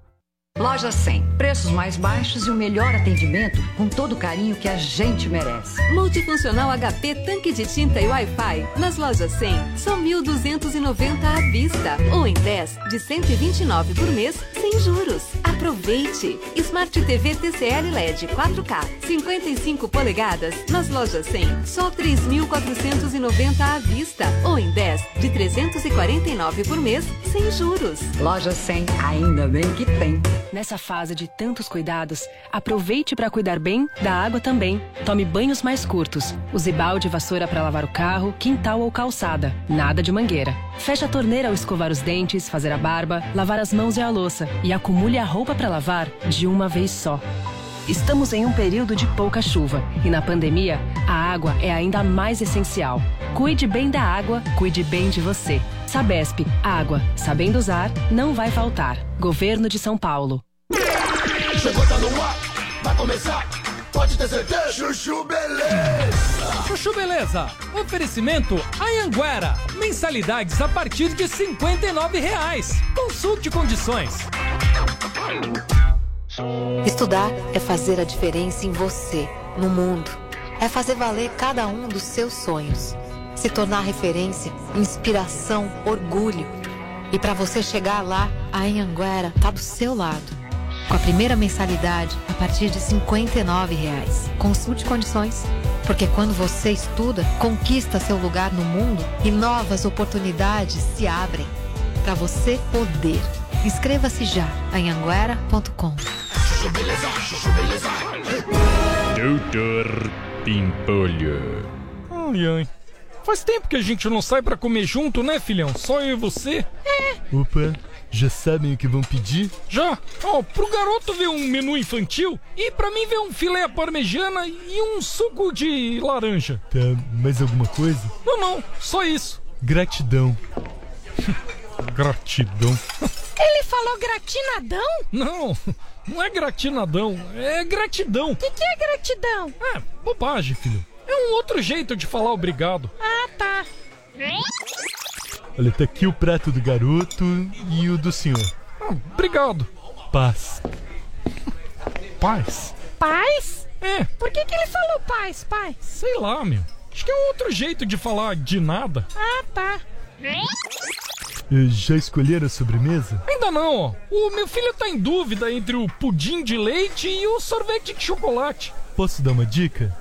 Loja 100. Preços mais baixos e o melhor atendimento com todo o carinho que a gente merece. Multifuncional HP tanque de tinta e Wi-Fi. Nas lojas 100, só 1.290 à vista. Ou em 10, de 129 por mês, sem juros. Aproveite! Smart TV TCL LED 4K, 55 polegadas. Nas lojas 100, só 3.490 à vista. Ou em 10, de 349 por mês, sem juros. Loja 100. Ainda bem que tem. Nessa fase de tantos cuidados, aproveite para cuidar bem da água também. Tome banhos mais curtos. Use balde e vassoura para lavar o carro, quintal ou calçada. Nada de mangueira. Feche a torneira ao escovar os dentes, fazer a barba, lavar as mãos e a louça. E acumule a roupa para lavar de uma vez só. Estamos em um período de pouca chuva e na pandemia, a água é ainda mais essencial. Cuide bem da água, cuide bem de você. Sabesp, água, sabendo usar, não vai faltar. Governo de São Paulo. Chegou, tá no ar, vai começar. Pode ter certeza. Chuchu Beleza. Chuchu Beleza. Oferecimento Anhanguera. Mensalidades a partir de 59 reais. Consulte condições. Estudar é fazer a diferença em você, no mundo. É fazer valer cada um dos seus sonhos. Se tornar referência, inspiração, orgulho. E para você chegar lá, a Anhanguera tá do seu lado. Com a primeira mensalidade a partir de 59 reais. Consulte condições. Porque quando você estuda, conquista seu lugar no mundo e novas oportunidades se abrem. Para você poder. Inscreva-se já em anguera.com. Chuchu Beleza, Chuchu Beleza. Doutor Pimpolho. Ai, ai. Faz tempo que a gente não sai pra comer junto, né, filhão? Só eu e você? É. Opa, já sabem o que vão pedir? Já? Ó, pro garoto ver um menu infantil e pra mim ver um filé à parmegiana e um suco de laranja. Tá, mais alguma coisa? Não, não, só isso. Gratidão. [laughs] Gratidão. [laughs] Ele falou gratinadão? Não, não é gratinadão, é gratidão. O que, que é gratidão? É, bobagem, filho. É um outro jeito de falar obrigado. Ah, tá. Olha, tá aqui o prato do garoto e o do senhor. Ah, obrigado. Paz. Paz? Paz? É. Por que, que ele falou paz, pai? Sei lá, meu. Acho que é outro jeito de falar de nada. Ah, tá. Eh, Já escolheram a sobremesa? Ainda não, ó. O meu filho tá em dúvida entre o pudim de leite e o sorvete de chocolate. Posso dar uma dica?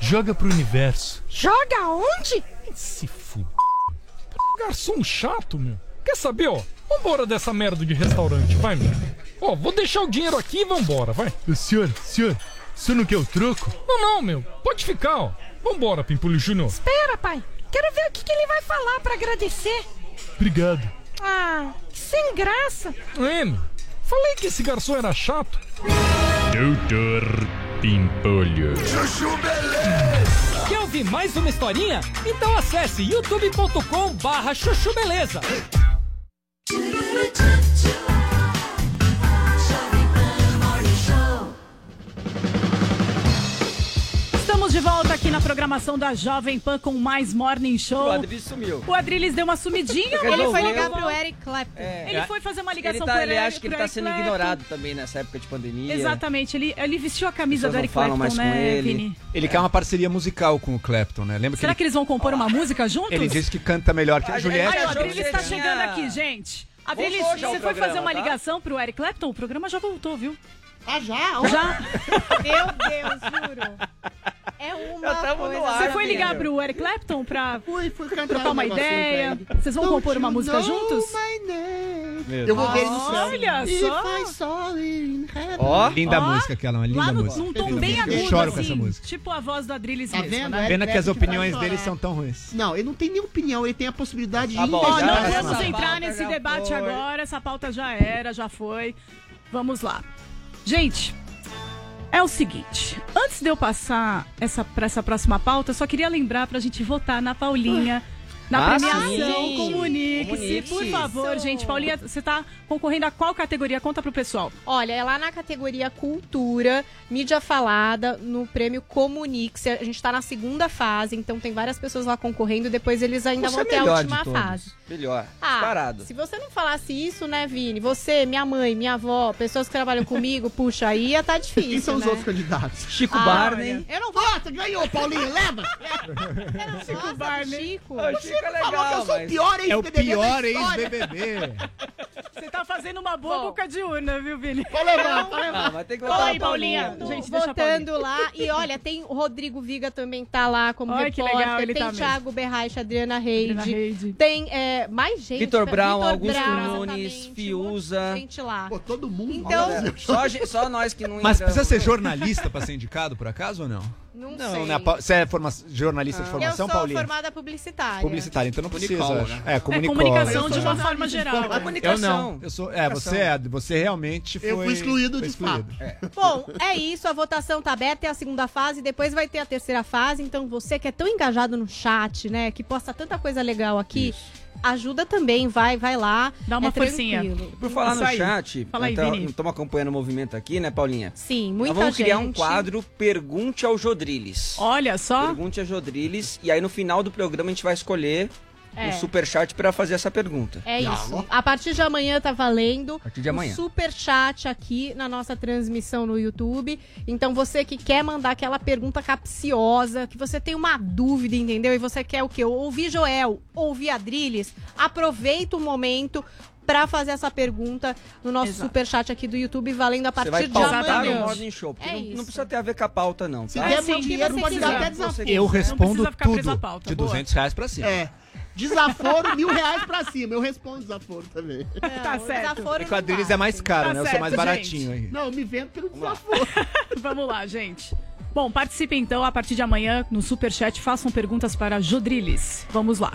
Joga pro universo. Joga onde? Se fuder. Garçom chato, meu. Quer saber, ó? Vambora dessa merda de restaurante, vai, meu. Ó, vou deixar o dinheiro aqui e vambora, vai. O senhor, senhor, o senhor não quer o troco? Não, não, meu. Pode ficar, ó. Vambora, Pimpolho Júnior. Espera, pai. Quero ver o que, que ele vai falar pra agradecer. Obrigado. Ah, que sem graça. É, meu. Falei que esse garçom era chato. Doutor Pimpolho. Chuchu Beleza. Quer ouvir mais uma historinha? Então acesse youtube.com barra chuchu beleza. De volta aqui na programação da Jovem Pan com mais Morning Show. O Adriles sumiu. O Adriles deu uma sumidinha. Ele foi ligar pro Eric Clapton. Ele foi fazer uma ligação ele tá, pro Ele Eric- acha que ele tá sendo Clapton. ignorado também nessa época de pandemia. Exatamente, ele, ele vestiu a camisa do Eric falam Clapton, mais com né, ele. Vini? Ele quer uma parceria musical com o Clapton, né? Lembra que Será ele, que eles vão compor uma música juntos? ele disse que canta melhor que a Juliette? Ai, o Adriles que está você chegando aqui, gente. Adriles, você foi programa, fazer uma tá? ligação pro Eric Clapton? O programa já voltou, viu? Ah, já? Já? Meu Deus, juro. É uma coisa. no ar, Você foi ligar pro Eric Clapton pra Fui, fui cantar trocar um uma ideia? Vocês vão Don't compor uma música juntos? Eu vou ver ele no céu. Olha só. I saw it in heaven. Ó, linda Ó, música aquela, uma linda Lá no, música. num tom bem agudo, eu choro com assim, essa música. Tipo a voz do Adriles Tá mesmo, vendo? né? Pena que as opiniões dele são tão ruins. Não, ele não tem nem opinião, ele tem a possibilidade de Tá bom, Ó, já não vamos entrar nesse debate foi. agora, essa pauta já era, já foi. Vamos lá. Gente, é o seguinte, antes de eu passar essa, pra essa próxima pauta, eu só queria lembrar pra gente votar na Paulinha [laughs] Na Ah, premiação, comunique-se, Comunique-se. por favor, gente. Paulinha, você tá concorrendo a qual categoria? Conta pro pessoal. Olha, é lá na categoria Cultura, mídia falada, no prêmio Comunique-se. A gente tá na segunda fase, então tem várias pessoas lá concorrendo. Depois eles ainda Você vão é ter a última fase. Melhor. Ah, Parado. se você não falasse isso, né, Vini? Você, minha mãe, minha avó, pessoas que trabalham comigo, [laughs] puxa, aí ia tá difícil. Quem são os né? outros candidatos? Chico Ah, Barney. Eu não vou. Nossa, ganhou, Paulinho, leva! [laughs] Chico Barney. Chico. O Chico é legal, falou que eu sou o pior É o ex-BBB pior ex-BBB. Você tá fazendo uma boa boca de urna, viu, Vini? Vou levar, vou levar. Ah, vai ter que Fala botar aí, Paulinha. Gente, votando lá. E olha, tem o Rodrigo Viga também tá lá como Ai, que repórter. legal, ele tem tá mesmo. Thiago Berraich, Adriana Reide. Reide. Tem é, mais gente. Vitor Brown, Vitor Augusto Brown, Nunes, Fiuza. gente lá. Pô, todo mundo. Então, Só, só nós que não Mas entramos. precisa ser jornalista pra ser indicado, por acaso, ou não? Não, Não, sei. né? Você é forma- jornalista de Eu formação, sou Paulinha? formada publicitária. Publicitária, então não precisa. Comunicóloga. É, É comunicóloga. comunicação Eu de uma forma de geral. formação. Eu Comunicação. não. Eu sou, é, você é, você realmente foi. Eu fui excluído foi de fato. Bom, é isso, a votação tá aberta, é a segunda fase, depois vai ter a terceira fase, então você que é tão engajado no chat, né, que posta tanta coisa legal aqui, ajuda também, vai, vai lá. Dá uma é forcinha. tranquilo. Por falar Isso no aí. chat, Fala aí, então, estamos acompanhando o movimento aqui, né, Paulinha? Sim, muita Nós vamos gente. criar um quadro Pergunte ao Jodriles. Olha só. Pergunte ao Jodriles. E aí no final do programa a gente vai escolher É. um superchat para fazer essa pergunta. É isso. A partir de amanhã tá valendo. A partir de amanhã. O super chat aqui na nossa transmissão no YouTube. Então você que quer mandar aquela pergunta capciosa, que você tem uma dúvida, entendeu? E você quer o quê? Ouvir Joel, ouvir Adrilles, aproveita o momento pra fazer essa pergunta no nosso Exato. super chat aqui do YouTube, valendo a Você partir vai de amanhã. no Morning Show, porque É não, isso. não precisa ter a ver com a pauta não, Se tá? der É, sim, muito o que dinheiro, você pode quiser. dar até Você desaforo. Eu respondo tudo pauta. de Boa. 200 reais pra cima. É. Desaforo, mil reais pra cima. Eu respondo desaforo também. Tá o certo. desaforo É que o não Adriles é mais caro, Tá né? Eu sou mais gente. baratinho aí. Não, me vendo pelo desaforo. [laughs] Vamos lá, gente. Bom, participe então a partir de amanhã no Superchat. Façam perguntas para Jodriles. Vamos lá.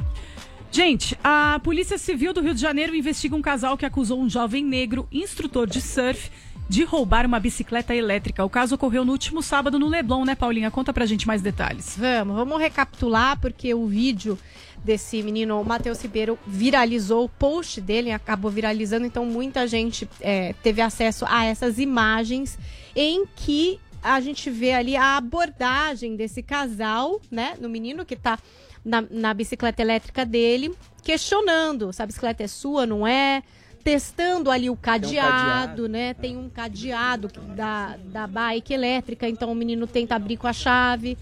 Gente, a Polícia Civil do Rio de Janeiro investiga um casal que acusou um jovem negro, instrutor de surf, de roubar uma bicicleta elétrica. O caso ocorreu no último sábado no Leblon, né, Paulinha? Conta pra gente mais detalhes. Vamos, vamos recapitular, porque o vídeo desse menino, o Matheus Ribeiro, viralizou, o post dele acabou viralizando, então muita gente é, teve acesso a essas imagens em que a gente vê ali a abordagem desse casal, né, no menino que tá na, na bicicleta elétrica dele, questionando se a bicicleta é sua, não é, testando ali o cadeado, cadeado. né? Tem um cadeado da, da bike elétrica, então o menino tenta abrir com a chave.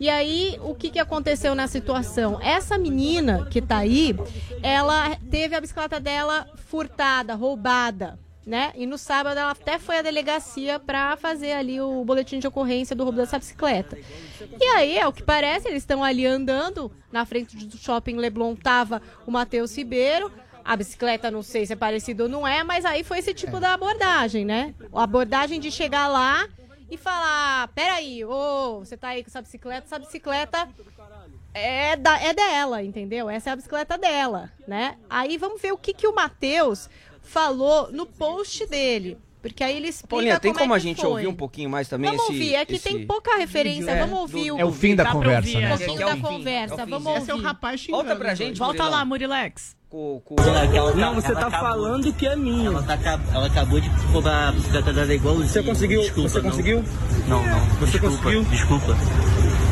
E aí, o que, que aconteceu na situação? Essa menina que tá aí, ela teve a bicicleta dela furtada, roubada, né? E no sábado ela até foi à delegacia pra fazer ali o boletim de ocorrência do roubo dessa bicicleta. E aí, é o que parece, eles estão ali andando, na frente do shopping Leblon tava o Matheus Ribeiro, a bicicleta, não sei se é parecido ou não é, mas aí foi esse tipo da abordagem, né? A abordagem de chegar lá e falar: peraí, ô, você tá aí com essa bicicleta, essa bicicleta é, da, é dela, entendeu? Essa é a bicicleta dela, né? Aí vamos ver o que, que o Matheus falou no post dele. Porque aí ele explica Paulinha, tem como, como é a gente foi. ouvir um pouquinho mais também Vamos esse ouvir, é que esse- tem pouca referência, É, vamos ouvir do- É o fim da pra conversa, ouvir, né? um é. pouquinho é da fim, conversa, é vamos Esse é o ouvir. rapaz xingando. Volta pra gente, Volta Murilão. lá, Murilex. Com, com... Não, você tá falando que é minha. Ela, tá, ela acabou de roubar a bicicleta dela igualzinho. Você conseguiu? Desculpa, você não. conseguiu? Não, não. Você Desculpa, conseguiu? Desculpa.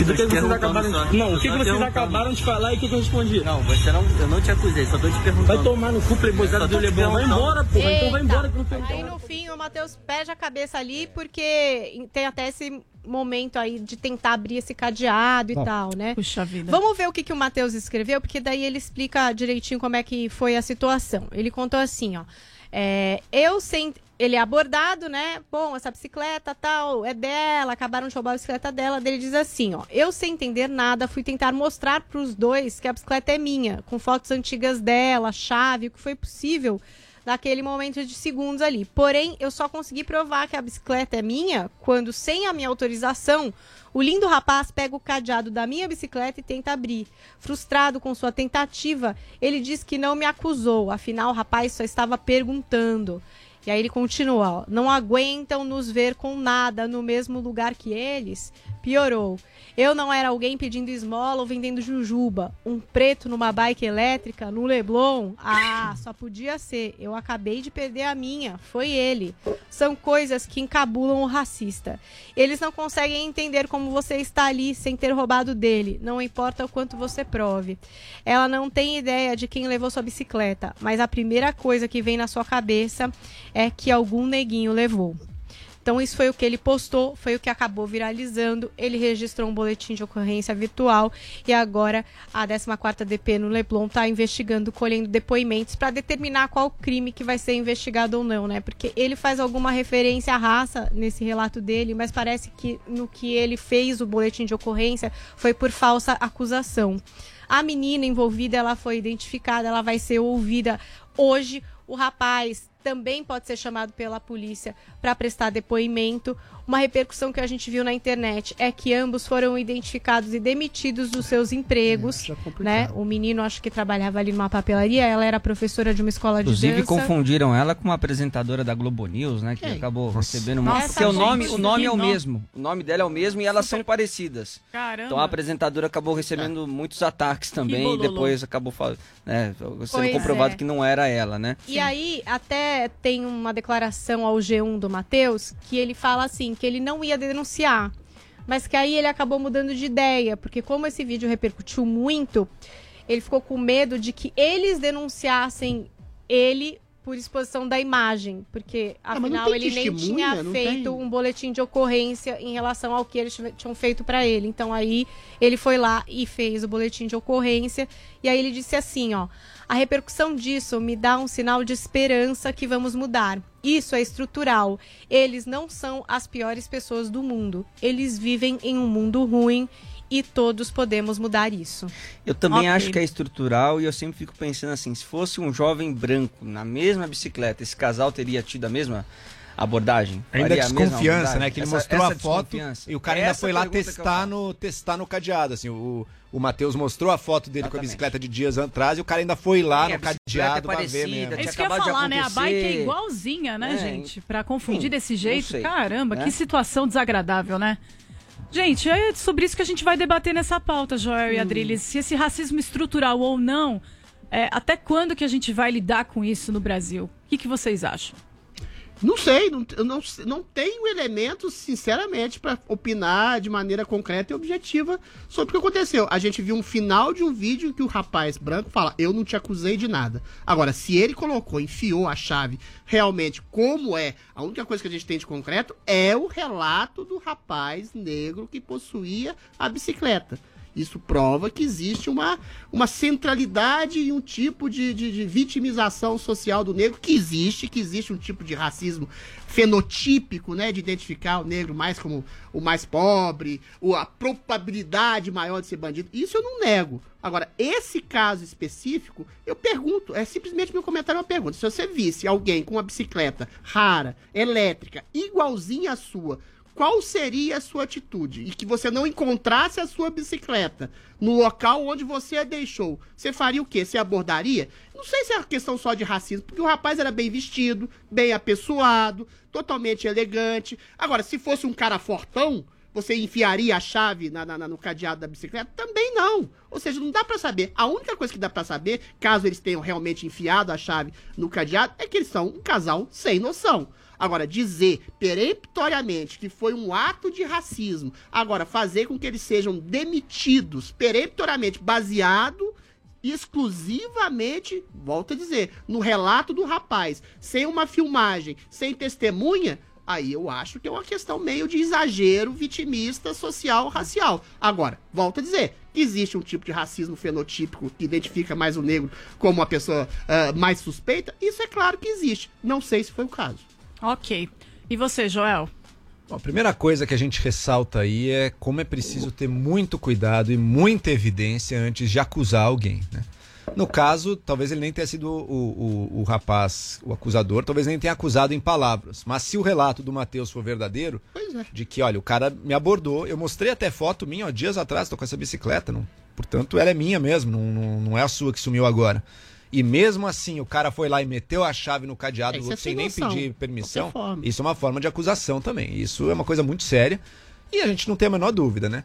E do que vocês acabaram só. Não, o que, que vocês acabaram de falar e o que, que eu respondi? Não, você não, eu não te acusei, só tô te perguntando. Vai tomar no cu, tô do Leblon. Vai embora, porra. Então vai embora que não tem Aí no fim o Matheus perde a cabeça ali porque tem até esse momento aí de tentar abrir esse cadeado e tal, né? Puxa vida. Vamos ver o que, que o Matheus escreveu, porque daí ele explica direitinho como é que foi a situação. Ele contou assim, ó. é, eu sem. Ele é abordado, né? Bom, essa bicicleta tal, é dela, acabaram de roubar a bicicleta dela. Ele diz assim, ó. Eu, sem entender nada, fui tentar mostrar pros dois que a bicicleta é minha, com fotos antigas dela, chave, o que foi possível naquele momento de segundos ali. Porém, eu só consegui provar que a bicicleta é minha quando, sem a minha autorização, o lindo rapaz pega o cadeado da minha bicicleta e tenta abrir. Frustrado com sua tentativa, ele diz que não me acusou, afinal o rapaz só estava perguntando. E aí ele continua, ó, não aguentam nos ver com nada no mesmo lugar que eles? Piorou. Eu não era alguém pedindo esmola ou vendendo jujuba. Um preto numa bike elétrica no Leblon? Ah, só podia ser. Eu acabei de perder a minha. Foi ele. São coisas que encabulam o racista. Eles não conseguem entender como você está ali sem ter roubado dele. Não importa o quanto você prove. Ela não tem ideia de quem levou sua bicicleta, mas a primeira coisa que vem na sua cabeça é que algum neguinho levou. Então, isso foi o que ele postou, foi o que acabou viralizando. Ele registrou um boletim de ocorrência virtual e agora a 14ª DP no Leblon está investigando, colhendo depoimentos para determinar qual crime que vai ser investigado ou não, né? Porque ele faz alguma referência à raça nesse relato dele, mas parece que no que ele fez o boletim de ocorrência foi por falsa acusação. A menina envolvida, ela foi identificada, ela vai ser ouvida hoje. O rapaz também pode ser chamado pela polícia para prestar depoimento. Uma repercussão que a gente viu na internet é que ambos foram identificados e demitidos dos seus empregos, né? O menino acho que trabalhava ali numa papelaria, ela era professora de uma escola Inclusive de dança. confundiram ela com uma apresentadora da Globo News, né? Que Quem? acabou recebendo uma. Nossa, Porque o nome, o nome é o mesmo. O nome dela é o mesmo e elas são parecidas. Caramba. Então a apresentadora acabou recebendo muitos ataques também e depois acabou né, sendo Pois comprovado é. que não era ela, né? E aí, até tem uma declaração ao G1 do Matheus que ele fala assim: que ele não ia denunciar. Mas que aí ele acabou mudando de ideia, porque como esse vídeo repercutiu muito, ele ficou com medo de que eles denunciassem ele por exposição da imagem, porque Ah, afinal ele nem tinha feito tem? um boletim de ocorrência em relação ao que eles tinham feito para ele. Então aí ele foi lá e fez o boletim de ocorrência e aí ele disse assim, ó: "A repercussão disso me dá um sinal de esperança que vamos mudar. Isso é estrutural. Eles não são as piores pessoas do mundo. Eles vivem em um mundo ruim e todos podemos mudar isso." Eu também Ok. acho que é estrutural e eu sempre fico pensando assim, se fosse um jovem branco na mesma bicicleta, esse casal teria tido a mesma abordagem? Ainda Faria desconfiança, abordagem? né? Que ele Essa- mostrou essa a foto e o cara ainda Essa foi lá testar no, testar no cadeado. Assim, o, o Matheus mostrou a foto dele com a Exatamente. bicicleta de dias atrás e o cara ainda foi lá a no bicicleta cadeado é pra ver parecida, mesmo. É isso que eu ia falar, né? A bike é igualzinha, né, É, gente? Pra confundir Sim, desse não jeito. sei, Caramba, né? que situação desagradável, né? Gente, é sobre isso que a gente vai debater nessa pauta, Joel Hum. e Adriles. Se esse racismo estrutural ou não, é, até quando que a gente vai lidar com isso no Brasil? O que, que vocês acham? Não sei, não, eu não, não tenho elementos, sinceramente, para opinar de maneira concreta e objetiva sobre o que aconteceu. A gente viu um final de um vídeo em que o rapaz branco fala: Eu não te acusei de nada. Agora, se ele colocou, enfiou a chave realmente como é, a única coisa que a gente tem de concreto é o relato do rapaz negro que possuía a bicicleta. Isso prova que existe uma, uma centralidade e um tipo de, de, de vitimização social do negro que existe, que existe um tipo de racismo fenotípico, né? De identificar o negro mais como o mais pobre, o, a probabilidade maior de ser bandido. Isso eu não nego. Agora, esse caso específico, eu pergunto, é simplesmente meu comentário é uma pergunta. Se você visse alguém com uma bicicleta rara, elétrica, igualzinha à sua, qual seria a sua atitude? E que você não encontrasse a sua bicicleta no local onde você a deixou. Você faria o quê? Você abordaria? Não sei se é questão só de racismo, porque o rapaz era bem vestido, bem apessoado, totalmente elegante. Agora, se fosse um cara fortão, você enfiaria a chave na- na- no cadeado da bicicleta? Também não. Ou seja, não dá pra saber. A única coisa que dá pra saber, caso eles tenham realmente enfiado a chave no cadeado, é que eles são um casal sem noção. Agora, dizer peremptoriamente que foi um ato de racismo, agora fazer com que eles sejam demitidos peremptoriamente baseado exclusivamente, volto a dizer, no relato do rapaz, sem uma filmagem, sem testemunha, aí eu acho que é uma questão meio de exagero vitimista social racial. Agora, volto a dizer, que existe um tipo de racismo fenotípico que identifica mais o negro como uma pessoa ah, mais suspeita, isso é claro que existe. Não sei se foi o caso. Ok. E você, Joel? Bom, a primeira coisa que a gente ressalta aí é como é preciso ter muito cuidado e muita evidência antes de acusar alguém. Né? No caso, talvez ele nem tenha sido o, o, o rapaz, o acusador, talvez nem tenha acusado em palavras. Mas se o relato do Matheus for verdadeiro, é. de que, olha, o cara me abordou, eu mostrei até foto minha, ó, dias atrás, tô com essa bicicleta, não, portanto ela é minha mesmo, não, não, não é a sua que sumiu agora. E mesmo assim, o cara foi lá e meteu a chave no cadeado Essa sem nem pedir permissão. Isso é uma forma de acusação também. Isso é uma coisa muito séria. E a gente não tem a menor dúvida, né?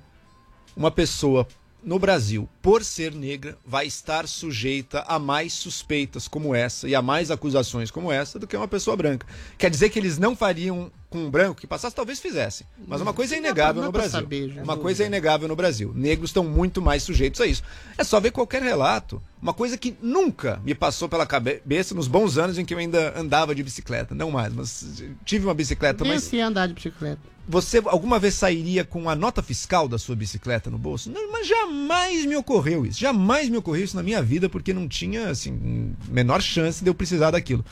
Uma pessoa no Brasil, por ser negra, vai estar sujeita a mais suspeitas como essa e a mais acusações como essa do que uma pessoa branca. Quer dizer que eles não fariam com um branco que passasse, talvez fizessem. Mas uma coisa é inegável no Brasil. Uma coisa é inegável no Brasil. Negros estão muito mais sujeitos a isso. É só ver qualquer relato. Uma coisa que nunca me passou pela cabeça nos bons anos em que eu ainda andava de bicicleta. Não mais, mas tive uma bicicleta. Nem mas... sei andar de bicicleta você alguma vez sairia com a nota fiscal da sua bicicleta no bolso? Não, mas jamais me ocorreu isso. Jamais me ocorreu isso na minha vida, porque não tinha, assim, menor chance de eu precisar daquilo.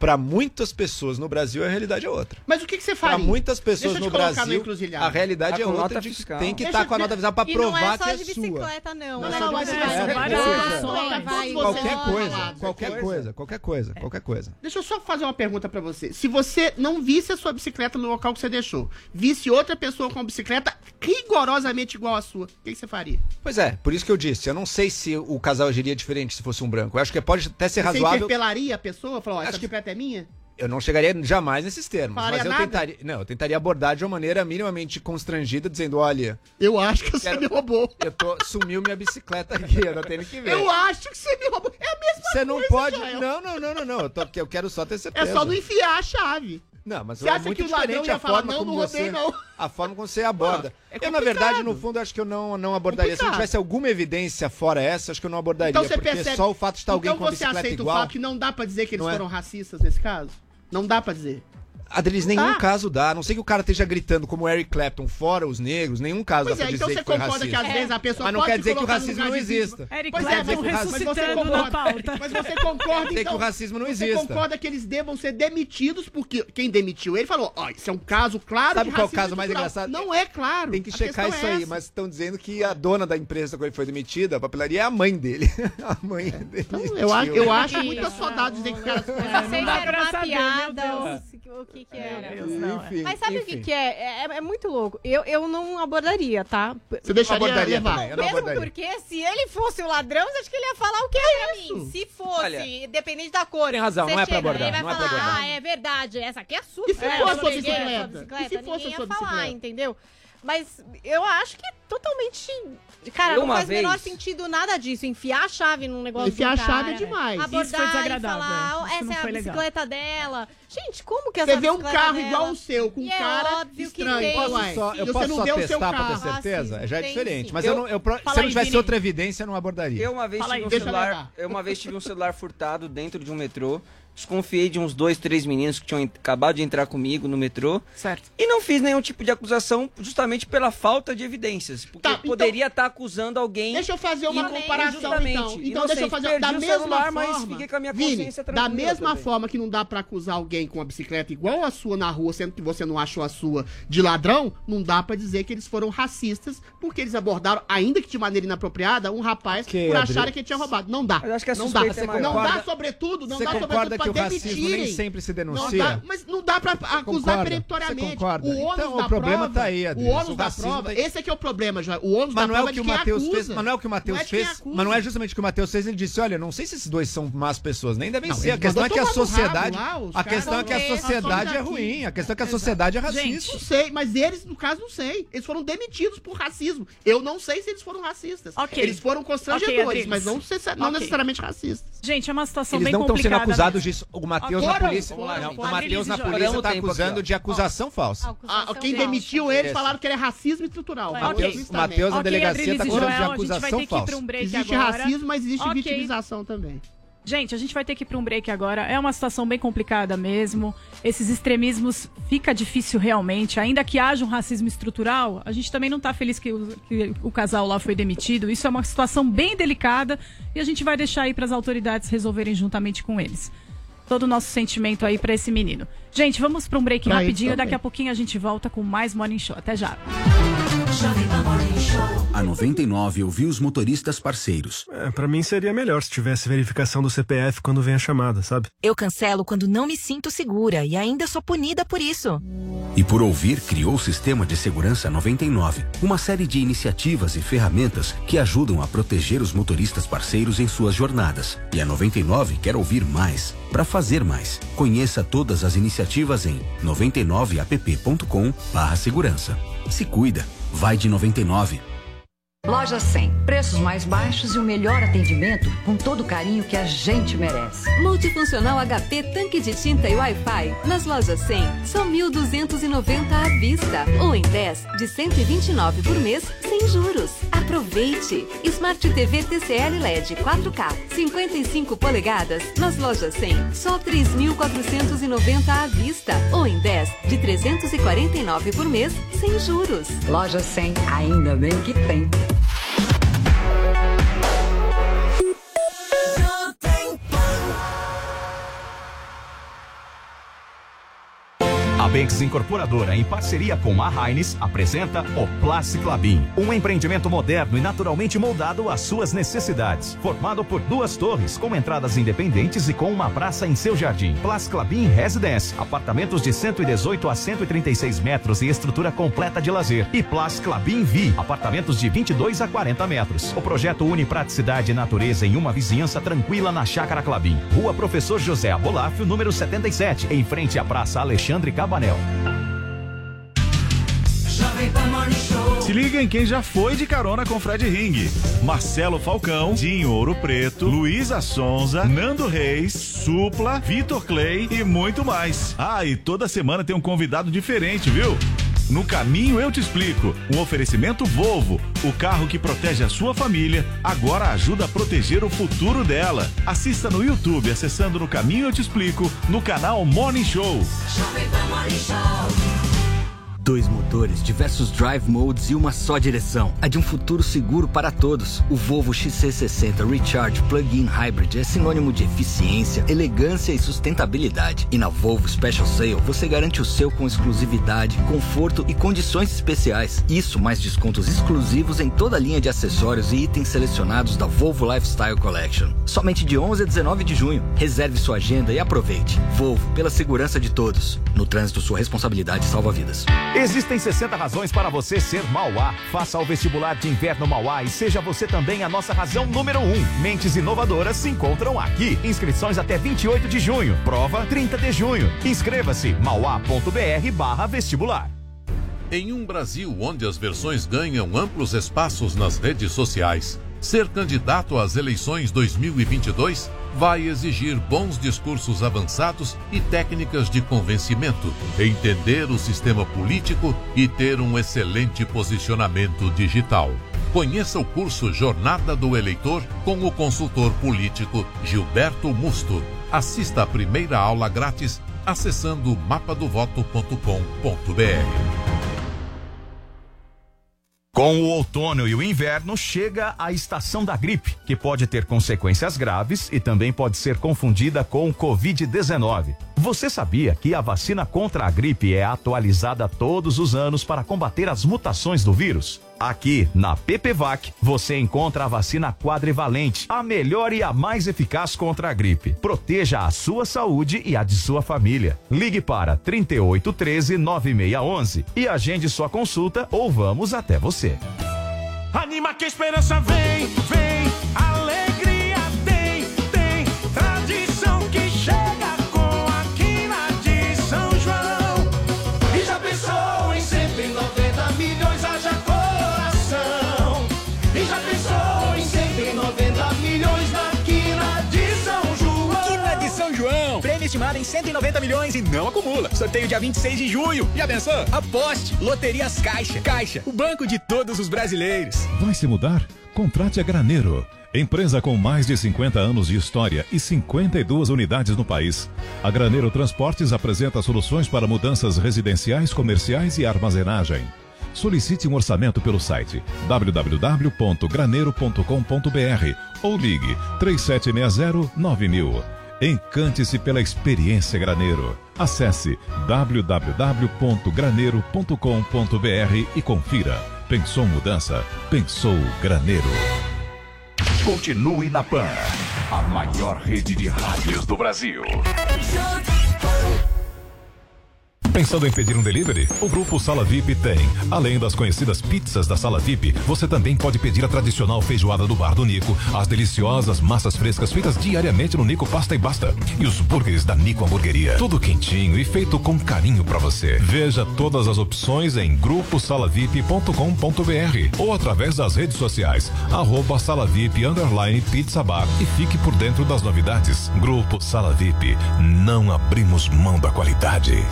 Para muitas pessoas no Brasil, a realidade é outra. Mas o que, que você faz? Para muitas pessoas no Brasil, a realidade é outra. De, tem que estar tá com a nota fiscal para é provar que é sua. Não é só de bicicleta, não. Não, não, não. Qualquer coisa, qualquer coisa, qualquer coisa, qualquer coisa. Deixa eu só fazer uma pergunta para você. Se você não visse a sua bicicleta no local que você deixou, visse outra pessoa com a bicicleta rigorosamente igual à sua, o que, que você faria? Pois é, por isso que eu disse. Eu não sei se o casal agiria diferente se fosse um branco. Eu acho que pode até ser razoável. Você interpelaria a pessoa? Falou, oh, acho que é é minha? eu não chegaria jamais nesses termos. Mas eu nada. tentaria. Não, eu tentaria abordar de uma maneira minimamente constrangida, dizendo: olha. Eu acho que você quero, me roubou. Eu tô, sumiu minha bicicleta aqui, eu não tenho que ver. Eu acho que você me roubou. É a mesma você coisa. Você não pode. Israel. Não, não, não, não, não. Eu, tô, eu quero só ter certeza. É só não enfiar a chave. Não, mas você é acha muito que o ladrão ia falar, não, não rodei, não. A forma como você aborda. É eu, na verdade, no fundo, acho que eu não, não abordaria. É complicado. Se tivesse alguma evidência fora essa, acho que eu não abordaria. Então você porque percebe... só o fato de estar então alguém com a bicicleta igual... Então você aceita o fato que não dá pra dizer que eles é... foram racistas nesse caso? Não dá pra dizer. Adriles, nenhum ah. caso dá. A não sei que o cara esteja gritando como Eric Clapton, fora os negros, nenhum caso pois dá é, pra então dizer que foi racista. Você concorda que às vezes a pessoa Mas não quer dizer que o racismo não exista. Eric pois é, Clapton é, mas, ressuscitando na pauta. Mas você concorda, então, que o racismo não existe. Você concorda que eles devam ser demitidos porque quem demitiu ele falou, ó, oh, isso é um caso claro Sabe de qual é o caso mais engraçado? Não é claro. Tem que checar isso é aí, mas estão dizendo que a dona da empresa que ele foi demitida, a papelaria, é a mãe dele. [laughs] a mãe é. dele. Então, eu, eu acho muito assodado dizer que o cara... Vocês deram uma piada o que que, que é, era. Deus, não, é. enfim, Mas sabe o que, que é? é? é? é? muito louco. Eu, eu não abordaria, tá? Você deixa abordaria levar. também. Mesmo abordaria. porque se ele fosse o ladrão, acho que ele ia falar o que é pra isso? mim. Se fosse, Olha, da cor. Tem razão, não é pra abordar. Ele vai não falar, é abordar. ah, é verdade, essa aqui é sua. E se é, fosse a sua bicicleta? E se fosse a sua ia falar, entendeu? Mas eu acho que é totalmente Cara, eu não faz o menor sentido nada disso. Enfiar a chave num negócio Enfiar a cara, chave é demais. Abordar Isso foi desagradável. falar, oh, essa é a bicicleta legal. dela. Gente, como que essa Você vê um carro dela? igual o seu, com um é cara estranho. Que. Eu posso só, eu posso só testar pra ter certeza? Ah, sim, Já é diferente. Mas eu, eu não, eu, se eu não tivesse outra evidência, eu não abordaria. Eu uma vez, tive um celular, eu uma vez tive um celular furtado dentro de um metrô desconfiei de uns dois, três meninos que tinham acabado de entrar comigo no metrô. Certo. E não fiz nenhum tipo de acusação justamente pela falta de evidências. Porque tá, eu então poderia estar então, tá acusando alguém. Deixa eu fazer uma comparação, então. Então, deixa eu fazer da mesma celular, forma. Vini, da mesma também. forma que não dá para acusar alguém com uma bicicleta igual a sua na rua, sendo que você não achou a sua de ladrão, não dá para dizer que eles foram racistas porque eles abordaram, ainda que de maneira inapropriada, um rapaz por acharem que ele tinha roubado. Não dá. não dá. É não dá, sobretudo, não Você dá, sobretudo que o racismo nem sempre se denuncia? Não dá, mas não dá pra acusar peremptoriamente. O ônus então, da o problema prova, tá aí, Adriano. O ônus o da prova, esse é que é o problema, João. O ônus mas da é prova é que o Mateus fez, Mas não é o que o Matheus é fez, mas não é justamente o que o Matheus fez, ele disse, olha, não sei se esses dois são más pessoas, nem devem não, ser. A questão é que a sociedade, a questão é que a sociedade é ruim, a questão é que a sociedade é racista. Não sei, mas eles, no caso, não sei. Eles foram demitidos por racismo. Eu não sei se eles foram racistas. Eles foram constrangedores, mas não necessariamente racistas. Gente, é uma situação bem complicada. Eles não estão sendo acusados de o Matheus na polícia. Agora, o Matheus na polícia está acusando de acusação falsa. Ah, quem demitiu ele falaram que era é racismo estrutural. O Matheus na delegacia está acusando de acusação falsa. Existe racismo, mas existe vitimização também. Gente, a gente vai ter que ir para um break agora. É uma situação bem complicada mesmo. Esses extremismos fica difícil realmente. Ainda que haja um racismo estrutural, a gente também não está feliz que o, que o, casal lá foi demitido. Isso é uma situação bem delicada e a gente vai deixar aí para as autoridades resolverem juntamente com eles todo o nosso sentimento aí para esse menino. Gente, vamos para um break rapidinho. Tá daqui a pouquinho a gente volta com mais Morning Show. Até já. A 99 ouviu os motoristas parceiros. É, para mim seria melhor se tivesse verificação do CPF quando vem a chamada, sabe? Eu cancelo quando não me sinto segura e ainda sou punida por isso. E por ouvir, criou o Sistema de Segurança 99, uma série de iniciativas e ferramentas que ajudam a proteger os motoristas parceiros em suas jornadas. E a 99 quer ouvir mais, para fazer mais. Conheça todas as iniciativas em 99app.com/segurança. Se cuida, vai de 99. Loja 100. Preços mais baixos e o melhor atendimento com todo o carinho que a gente merece. Multifuncional HP tanque de tinta e Wi-Fi. Nas lojas 100, só 1.290 à vista. Ou em 10, de 129 por mês, sem juros. Aproveite! Smart TV TCL LED 4K, 55 polegadas. Nas lojas 100, só 3.490 à vista. Ou em 10, de 349 por mês, sem juros. Loja 100, ainda bem que tem. A Banks Incorporadora, em parceria com a Heinz, apresenta o Plastic Labin, um empreendimento moderno e naturalmente moldado às suas necessidades. Formado por duas torres com entradas independentes e com uma praça em seu jardim. Plastic Labin Residence, apartamentos de 118 a 136 metros e estrutura completa de lazer. E Plastic Labin V, apartamentos de 22 a 40 metros. O projeto une praticidade e natureza em uma vizinhança tranquila na Chácara Clabin. Rua Professor José Abolafio, número 77, em frente à Praça Alexandre Cabanel. Show. Se liga em quem já foi de carona com Fred Ring. Marcelo Falcão, Dinho Ouro Preto, Luísa Sonza, Nando Reis, Supla, Vitor Clay e muito mais. Ah, e toda semana tem um convidado diferente, viu? No caminho eu te explico. Um oferecimento Volvo, o carro que protege a sua família, agora ajuda a proteger o futuro dela. Assista no YouTube acessando no caminho eu te explico, no canal Morning Show. Jovem Pan Morning Show. Dois motores, diversos drive modes e uma só direção. A de um futuro seguro para todos. O Volvo XC60 Recharge Plug-in Hybrid é sinônimo de eficiência, elegância e sustentabilidade. E na Volvo Special Sale você garante o seu com exclusividade, conforto e condições especiais. Isso mais descontos exclusivos em toda a linha de acessórios e itens selecionados da Volvo Lifestyle Collection. Somente de 11 a 19 de junho. Reserve sua agenda e aproveite. Volvo, pela segurança de todos. No trânsito, sua responsabilidade salva vidas. Existem 60 razões para você ser Mauá. Faça o vestibular de inverno Mauá e seja você também a nossa razão número 1. Um. Mentes inovadoras se encontram aqui. Inscrições até 28 de junho. Prova 30 de junho. Inscreva-se mauá.br vestibular. Em um Brasil onde as versões ganham amplos espaços nas redes sociais, ser candidato às eleições 2022 vai exigir bons discursos avançados e técnicas de convencimento, entender o sistema político e ter um excelente posicionamento digital. Conheça o curso Jornada do Eleitor com o consultor político Gilberto Musto. Assista a primeira aula grátis acessando mapadovoto.com.br. Com o outono e o inverno chega a estação da gripe, que pode ter consequências graves e também pode ser confundida com o Covid-19. Você sabia que a vacina contra a gripe é atualizada todos os anos para combater as mutações do vírus? Aqui na PPVAC você encontra a vacina quadrivalente, a melhor e a mais eficaz contra a gripe. Proteja a sua saúde e a de sua família. Ligue para 3813 9611 e agende sua consulta ou vamos até você. Anima que a esperança vem, vem, Prêmio estimado em 190 milhões e não acumula. Sorteio dia 26 de junho. Já pensou? Aposte. Loterias Caixa. Caixa, o banco de todos os brasileiros. Vai se mudar? Contrate a Graneiro. Empresa com mais de 50 anos de história e 52 unidades no país. A Graneiro Transportes apresenta soluções para mudanças residenciais, comerciais e armazenagem. Solicite um orçamento pelo site www.graneiro.com.br ou ligue 3760 9000. Encante-se pela experiência Graneiro. Acesse www.graneiro.com.br e confira. Pensou mudança? Pensou Graneiro. Continue na Pan, a maior rede de rádios do Brasil. Pensando em pedir um delivery? O Grupo Sala VIP tem. Além das conhecidas pizzas da Sala VIP, você também pode pedir a tradicional feijoada do Bar do Nico, as deliciosas massas frescas feitas diariamente no Nico Pasta e Basta e os burgers da Nico Hamburgueria. Tudo quentinho e feito com carinho para você. Veja todas as opções em gruposalavip.com.br ou através das redes sociais, arroba Sala VIP underline Pizza Bar e fique por dentro das novidades. Grupo Sala VIP, não abrimos mão da qualidade.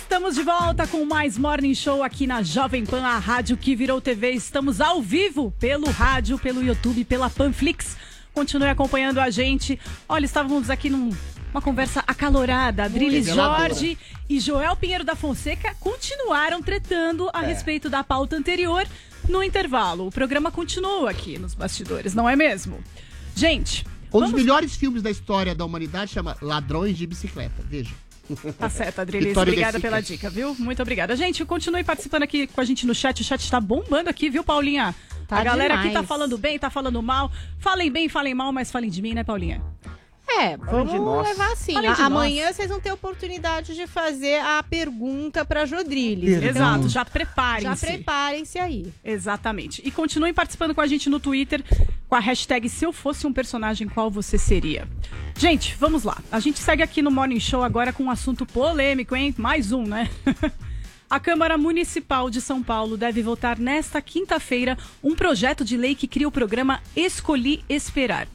Estamos de volta com mais Morning Show aqui na Jovem Pan, a rádio que virou TV. Estamos ao vivo pelo rádio, pelo YouTube, pela Panflix. Continue acompanhando a gente. Olha, estávamos aqui numa conversa acalorada. Adriles. Jorge e Joel Pinheiro da Fonseca continuaram tretando a É. respeito da pauta anterior no intervalo. O programa continua aqui nos bastidores, não é mesmo? Gente, Um dos melhores filmes da história da humanidade chama Ladrões de Bicicleta. Veja. Tá certo. Vitória Obrigada pela dica, viu? Muito obrigada. Gente, continue participando aqui com a gente no chat. O chat tá bombando aqui, viu, Paulinha? Tá a galera aqui tá demais. falando bem, tá falando mal. Falem bem, falem mal, mas falem de mim, né, Paulinha? É, vamos de nós. levar assim. A- Amanhã vocês vão ter oportunidade de fazer a pergunta pra Jodriles. Então, Exato, já preparem-se. Já preparem-se aí. Exatamente. E continuem participando com a gente no Twitter com a hashtag Se eu fosse um personagem, qual você seria? Gente, vamos lá. A gente segue aqui no Morning Show agora com um assunto polêmico, hein? Mais um, né? [laughs] A Câmara Municipal de São Paulo deve votar nesta quinta-feira um projeto de lei que cria o programa Escolhi Esperar,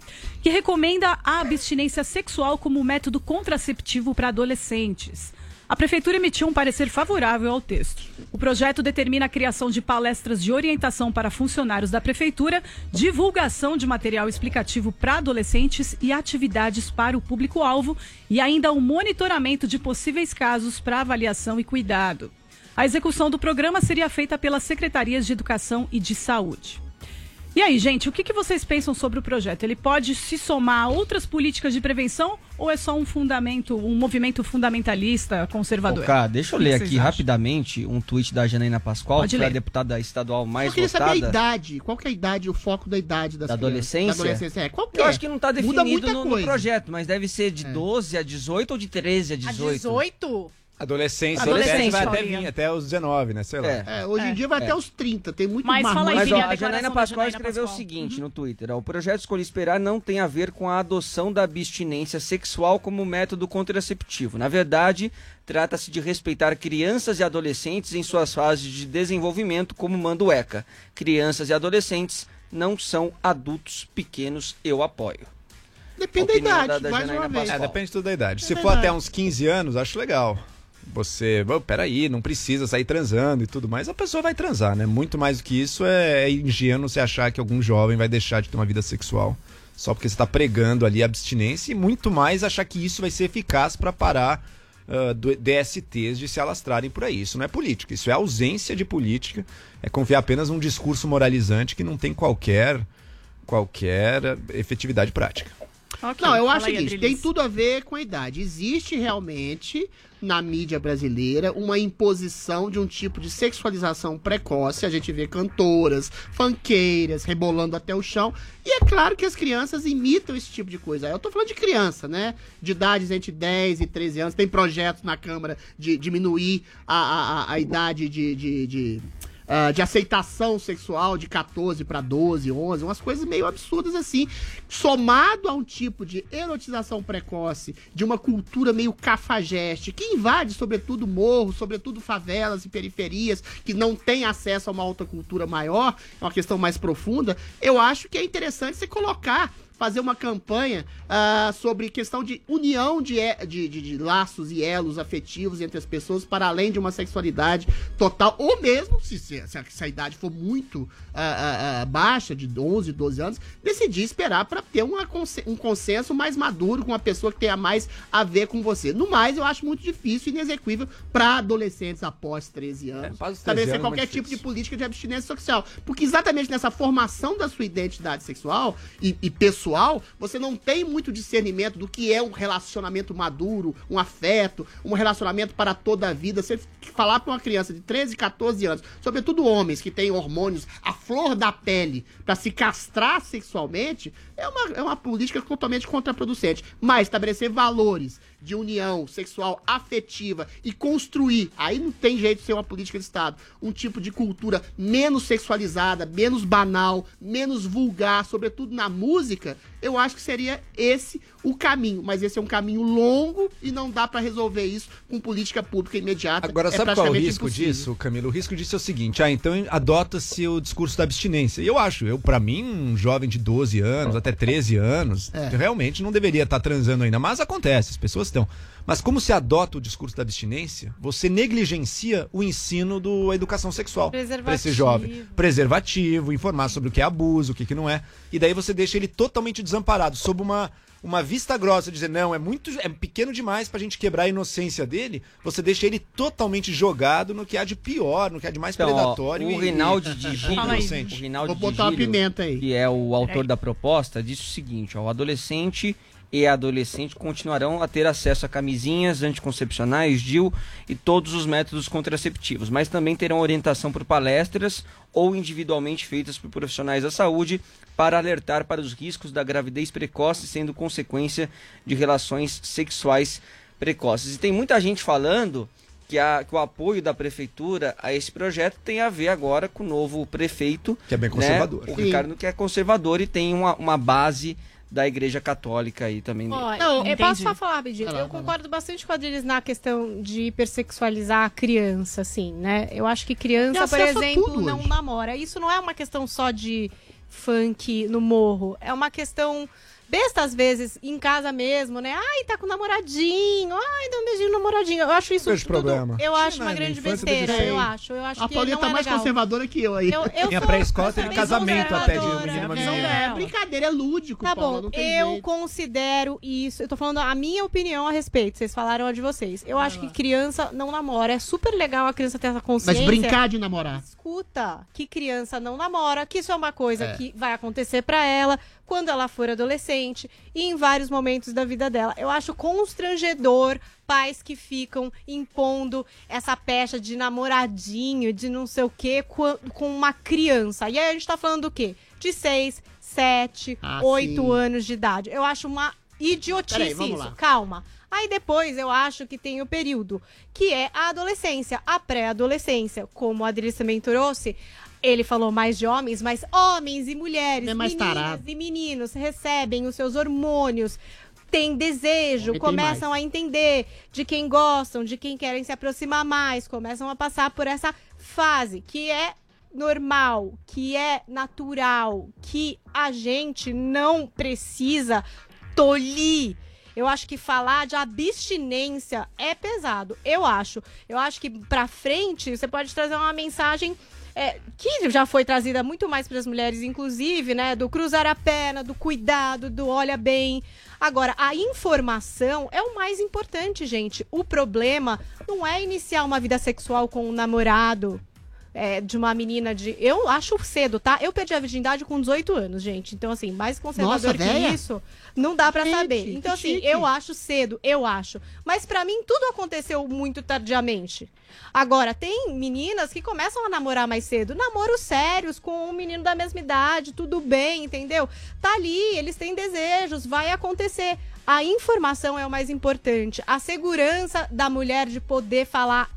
que recomenda a abstinência sexual como método contraceptivo para adolescentes. A Prefeitura emitiu um parecer favorável ao texto. O projeto determina a criação de palestras de orientação para funcionários da Prefeitura, divulgação de material explicativo para adolescentes e atividades para o público-alvo, e ainda o monitoramento de possíveis casos para avaliação e cuidado. A execução do programa seria feita pelas secretarias de Educação e de Saúde. E aí, gente, o que, que vocês pensam sobre o projeto? Ele pode se somar a outras políticas de prevenção ou é só um fundamento, um movimento fundamentalista conservador? Cara, deixa eu ler aqui acham? rapidamente um tweet da Janaína Pascoal, Pode que é a deputada estadual mais Eu queria saber a votada. idade. Qual que é a idade, o foco da idade das Da crianças? adolescência? Da adolescência, é. Qual que Eu é? acho que não tá Muda definido no, no projeto, mas deve ser de 12 a 18 ou de 13 a 18. 18? Adolescência, Adolescente, adolescente vai até vir até os 19, né? Sei lá. É, hoje em dia vai até os 30, tem muito Mas fala aí. Mas ó, a Janaína Pascoal Janaína escreveu Pascoal. o seguinte no Twitter: ó, o projeto Escolhi Esperar não tem a ver com a adoção da abstinência sexual como método contraceptivo. Na verdade, trata-se de respeitar crianças e adolescentes em suas fases de desenvolvimento, como manda o ECA. Crianças e adolescentes não são adultos pequenos, eu apoio. Depende da idade, da- da mais Janaína uma vez. É, depende tudo da idade. É Se for até uns 15 anos, acho legal. Você, "Bom, peraí, não precisa sair transando e tudo mais. A pessoa vai transar, né? Muito mais do que isso é, é ingênuo você achar que algum jovem vai deixar de ter uma vida sexual só porque você está pregando ali a abstinência e muito mais achar que isso vai ser eficaz para parar ah, do- DSTs de se alastrarem por aí. Isso não é política, isso é ausência de política, é confiar apenas num discurso moralizante que não tem qualquer, qualquer efetividade prática. Não, eu fala acho o aí, seguinte, Adriles. tem tudo a ver com a idade. Existe realmente na mídia brasileira uma imposição de um tipo de sexualização precoce. A gente vê cantoras, fanqueiras, rebolando até o chão. E é claro que as crianças imitam esse tipo de coisa. Eu tô falando de criança, né? De idades entre 10 e 13 anos. Tem projetos na Câmara de diminuir a, a, a- a idade de- de- de ah, de aceitação sexual de 14 para 12, 11, umas coisas meio absurdas assim, somado a um tipo de erotização precoce, de uma cultura meio cafajeste, que invade sobretudo morros, sobretudo favelas e periferias, que não tem acesso a uma alta cultura maior, é uma questão mais profunda, eu acho que é interessante você colocar fazer uma campanha ah, sobre questão de união de, de, de- de laços e elos afetivos entre as pessoas para além de uma sexualidade total, ou mesmo, se, se, se a, idade for muito ah, ah, baixa, de 11, 12 anos, decidir esperar para ter uma, um consenso mais maduro com uma pessoa que tenha mais a ver com você. No mais, eu acho muito difícil e inexequível para adolescentes após 13 anos após os 13 estabelecer anos é qualquer tipo de política de abstinência sexual. Porque exatamente nessa formação da sua identidade sexual e, e pessoal sexual, você não tem muito discernimento do que é um relacionamento maduro, um afeto, um relacionamento para toda a vida. Você falar para uma criança de 13, 14 anos, sobretudo homens que têm hormônios à flor da pele, para se castrar sexualmente, é uma, é uma política totalmente contraproducente. Mas estabelecer valores de união sexual afetiva e construir, aí não tem jeito de ser uma política de Estado, um tipo de cultura menos sexualizada, menos banal, menos vulgar, sobretudo na música, eu acho que seria esse o caminho. Mas esse é um caminho longo e não dá para resolver isso com política pública imediata. Agora, é sabe qual é o risco impossível. disso, Camilo? O risco disso é o seguinte: ah, então adota-se o discurso da abstinência. E eu acho, eu, para mim, um jovem de 12 anos, até 13 anos, É. realmente não deveria estar transando ainda. Mas acontece, as pessoas estão. Mas como se adota o discurso da abstinência, você negligencia o ensino da educação sexual para esse Preservativo. jovem. Preservativo, informar sobre o que é abuso, o que, que não é. E daí você deixa ele totalmente desamparado, sob uma, uma vista grossa, dizer, não, é muito é pequeno demais pra gente quebrar a inocência dele. Você deixa ele totalmente jogado no que há de pior, no que há de mais Então, ó, predatório. o e- Rinaldi e de [laughs] Gílio, inocente. o Rinaldi Vou de botar uma Gílio, pimenta aí. que é o autor Peraí. da proposta, disse o seguinte, ó, o adolescente e a adolescente continuarão a ter acesso a camisinhas anticoncepcionais, DIU e todos os métodos contraceptivos, mas também terão orientação por palestras ou individualmente feitas por profissionais da saúde para alertar para os riscos da gravidez precoce sendo consequência de relações sexuais precoces. E tem muita gente falando que, a- que o apoio da prefeitura a esse projeto tem a ver agora com o novo prefeito. Que é bem né, conservador. O Sim. Ricardo, que é conservador e tem uma, uma base da Igreja Católica aí também. Nele. eu posso só falar rapidinho? Eu concordo bastante com a Adriles na questão de hipersexualizar a criança, assim, né? Eu acho que criança, por exemplo, não hoje. namora. Isso não é uma questão só de funk no morro. É uma questão besta às vezes, em casa mesmo, né? Ai, tá com namoradinho. Ai, dá um beijinho no namoradinho. Eu acho isso tudo, problema. Eu Tinha acho uma grande besteira, eu acho. Eu acho A que Paulinha não tá é mais legal. conservadora que eu aí. Eu, eu Minha pré-escola teve casamento até de um conservadora. menino e uma Não, menina. é brincadeira, é lúdico, Tá Paula, bom, não tem eu jeito. considero isso. Eu tô falando a minha opinião a respeito. Vocês falaram a de vocês. Eu acho que criança não namora. É super legal a criança ter essa consciência. Mas brincar de namorar. Escuta, que criança não namora, que isso é uma coisa É. que vai acontecer pra ela quando ela for adolescente e em vários momentos da vida dela. Eu acho constrangedor pais que ficam impondo essa pecha de namoradinho, de não sei o quê, com, uma criança. E aí a gente tá falando do quê? De 6, 7, Ah, 8 sim. anos de idade. Eu acho uma idiotice Peraí, isso. lá. Calma. Aí depois eu acho que tem o período, que é a adolescência, a pré-adolescência. Como a Adriles também trouxe, ele falou mais de homens, mas homens e mulheres, É mais meninas tarado. e meninos recebem os seus hormônios, têm desejo, começam a entender de quem gostam, de quem querem se aproximar mais, começam a passar por essa fase que é normal, que é natural, que a gente não precisa tolir. Eu acho que falar de abstinência é pesado. Eu acho. Eu acho que pra frente você pode trazer uma mensagem é, que já foi trazida muito mais para as mulheres, inclusive, né? Do cruzar a perna, do cuidado, do olha bem. Agora, a informação é o mais importante, gente. O problema não é iniciar uma vida sexual com um namorado. É, de uma menina de. Eu acho cedo, tá? Eu perdi a virgindade com 18 anos, gente. Então, assim, mais conservador Nossa, que véia. isso, não dá pra Gente, saber. Então, assim, chique. eu acho cedo, eu acho. Mas pra mim, tudo aconteceu muito tardiamente. Agora, tem meninas que começam a namorar mais cedo. Namoros sérios com um menino da mesma idade, tudo bem, entendeu? Tá ali, eles têm desejos, vai acontecer. A informação é o mais importante. A segurança da mulher de poder falar.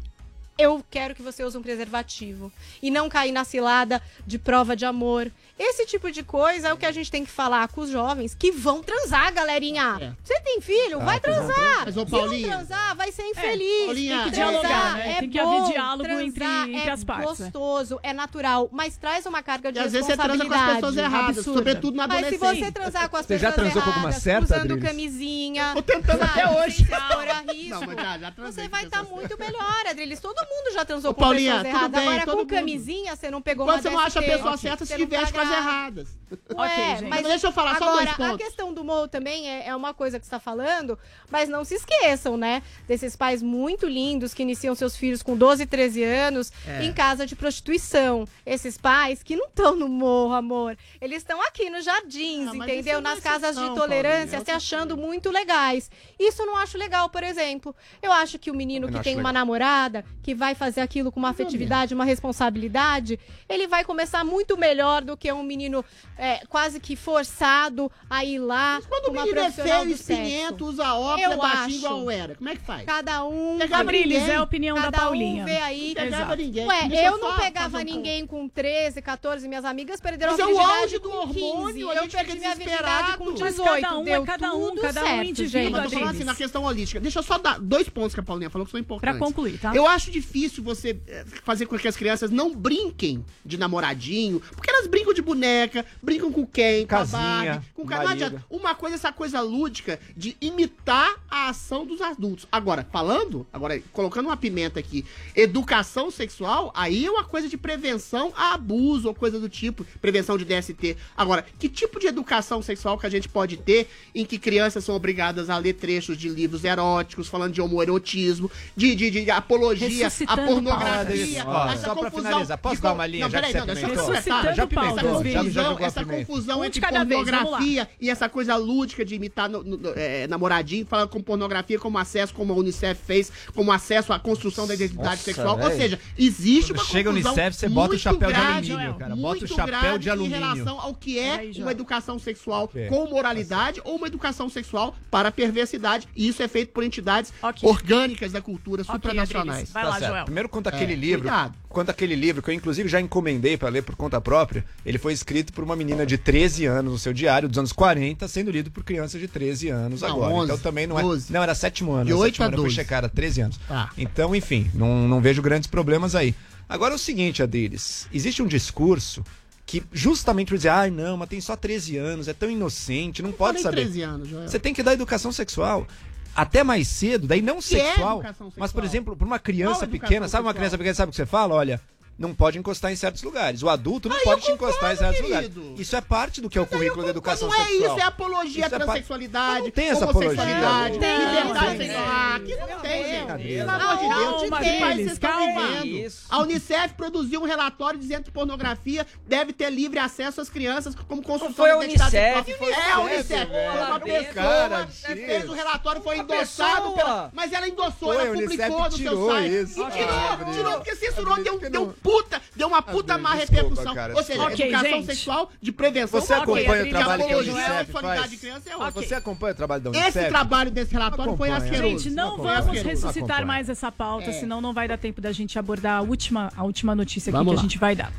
Eu quero que você use um preservativo. E não cair na cilada de prova de amor. Esse tipo de coisa é o que a gente tem que falar com os jovens que vão transar, galerinha. Você tem filho? Ah, vai transar. Mas, ô, Se não Paulinha. transar, vai ser infeliz. Paulinha, Tem que Transar dialogar, né? é Tem que haver bom, diálogo transar entre- entre é as partes, né? gostoso, é natural, mas traz uma carga de E às vezes você transa com as responsabilidade. pessoas erradas, absurda. sobretudo na Mas se adolescência. você transar com as Você já pessoas transou com alguma erradas, certa, usando Adriles? camisinha, Tô tentando sabe, até hoje. sem se expor a risco, Não, mas já- já você vai estar pessoas muito melhor, Adriles. Todo mundo já transou Ô, com Paulinha, pessoas tudo erradas. bem, Agora, com camisinha, você não pegou Quando uma você não acha a pessoa certa, se diverte tá com as erradas. Ué, gente. mas Deixa eu falar só agora, dois pontos. a questão do Mo também é, é uma coisa que você está falando, mas não se esqueçam, né? Desses pais muito lindos que iniciam seus filhos com 12, 13 anos É. em casa de prostituição. Esses pais que não estão no morro, amor. Eles estão aqui nos jardins, Ah, entendeu? é Nas casas de tolerância, Paulinha, se achando muito legais. Isso eu não acho legal, por exemplo. Eu acho que o menino Também que tem acho uma legal. namorada, que vai fazer aquilo com uma afetividade, uma responsabilidade, ele vai começar muito melhor do que um menino é, quase que forçado a ir lá Quando com o uma menino é profissional feio, espinhento, usa óculos, Eu é baixinho acho. igual era. Como é que faz? Cada um. Ninguém. é a opinião da Cada Paulinha. um vê aí. Não pegava ninguém. Ué, Deixa eu não pegava um ninguém com 13, 14, minhas amigas perderam Mas a é o virgindade auge do com hormônio, 15. a Eu perdi minha virgindade com desesperado. 18. Mas cada um é cada um, cada um certo, indivíduo, gente. Mas eu tô falando assim, na questão holística. Deixa eu só dar dois pontos que a Paulinha falou que são importantes. Pra concluir, tá? Eu acho difícil você eh, fazer com que as crianças não brinquem de namoradinho, porque elas brincam de boneca, brincam com quem, com a Casinha, Barbie, com ca- não marido. adianta. Uma coisa é essa coisa lúdica de imitar a ação dos adultos. Agora, falando, agora colocando uma pimenta aqui, educação sexual, aí é uma coisa de prevenção a abuso ou coisa do tipo, prevenção de DST. Agora, que tipo de educação sexual que a gente pode ter em que crianças são obrigadas a ler trechos de livros eróticos, falando de homoerotismo, de, de, de apologia à Ressuscitando pornografia, Paulo. Ó, essa só pra confusão finalizar, posso de dar uma linha, Não, já que peraí, você não. Já Paulo, essa já- confusão, jogou a essa pimenta. confusão Um de entre vez, pornografia e essa coisa lúdica de imitar no- no- é, namoradinho, falando com pornografia como acesso, como a Unicef fez, como acesso à construção da identidade Nossa, sexual. Ou velho. seja, existe uma chega a confusão Unicef, você bota o chapéu de grave, alumínio, cara. Bota o chapéu de alumínio. Em relação ao que é Aí, uma educação sexual É. com moralidade ou uma educação sexual para perversidade. E isso é feito por entidades Ok. orgânicas da cultura Ok, supranacionais. Vai Tá lá. Joel. Primeiro quanto É, aquele livro, cuidado. Quanto aquele livro que eu inclusive já encomendei pra ler por conta própria, ele foi escrito por uma menina de 13 anos no seu diário dos anos 40, sendo lido por crianças de 13 anos Não, agora. 11, então também não é, 12. não era sétimo ano, De era oito sétimo a ano, eu fui 12. checar, era 13 anos. Tá. Então, enfim, não, não vejo grandes problemas aí. Agora é o seguinte, Adriles, existe um discurso que justamente por dizer, ai não, mas tem só 13 anos, é tão inocente, não pode Falei saber. 13 anos, Joel. Você tem que dar educação sexual. Até mais cedo, daí não Que é sexual, educação mas por exemplo, para uma criança Qual pequena, sabe uma criança pequena, sabe o que você fala? Olha, não pode encostar em certos lugares. O adulto não Aí pode eu te encostar em certos querido. lugares. Isso é parte do que é o currículo da educação Não é sexual. isso, é apologia à é transexualidade, Não tem essa homossexualidade, apologia. Não, liberdade não, sexual. não. Aqui não tem, gente. Não, Pelo amor de Deus, calma, que país vocês estão vivendo? A Unicef produziu um relatório dizendo que pornografia deve ter livre acesso às crianças como construção da identidade sexual. foi É a Unicef. Foi uma Fala bem, pessoa que fez o relatório, foi Uma endossado pela... Mas ela endossou, ela publicou no seu site. E Ah, tirou, tirou, porque censurou, deu, não. Puta, deu uma puta má desculpa, repercussão. cara, Ou seja, Ok, educação gente. sexual de prevenção. Você é acompanha o trabalho que a apologia à Unicef faz? de criança é outra. Você acompanha o trabalho da Unicef? Esse trabalho desse relatório foi Acompanha. asqueroso. Gente, não Foi vamos ressuscitar Acompanha. mais essa pauta, É. senão não vai dar tempo da gente abordar a última, a última notícia aqui Vamos que lá. a gente vai dar.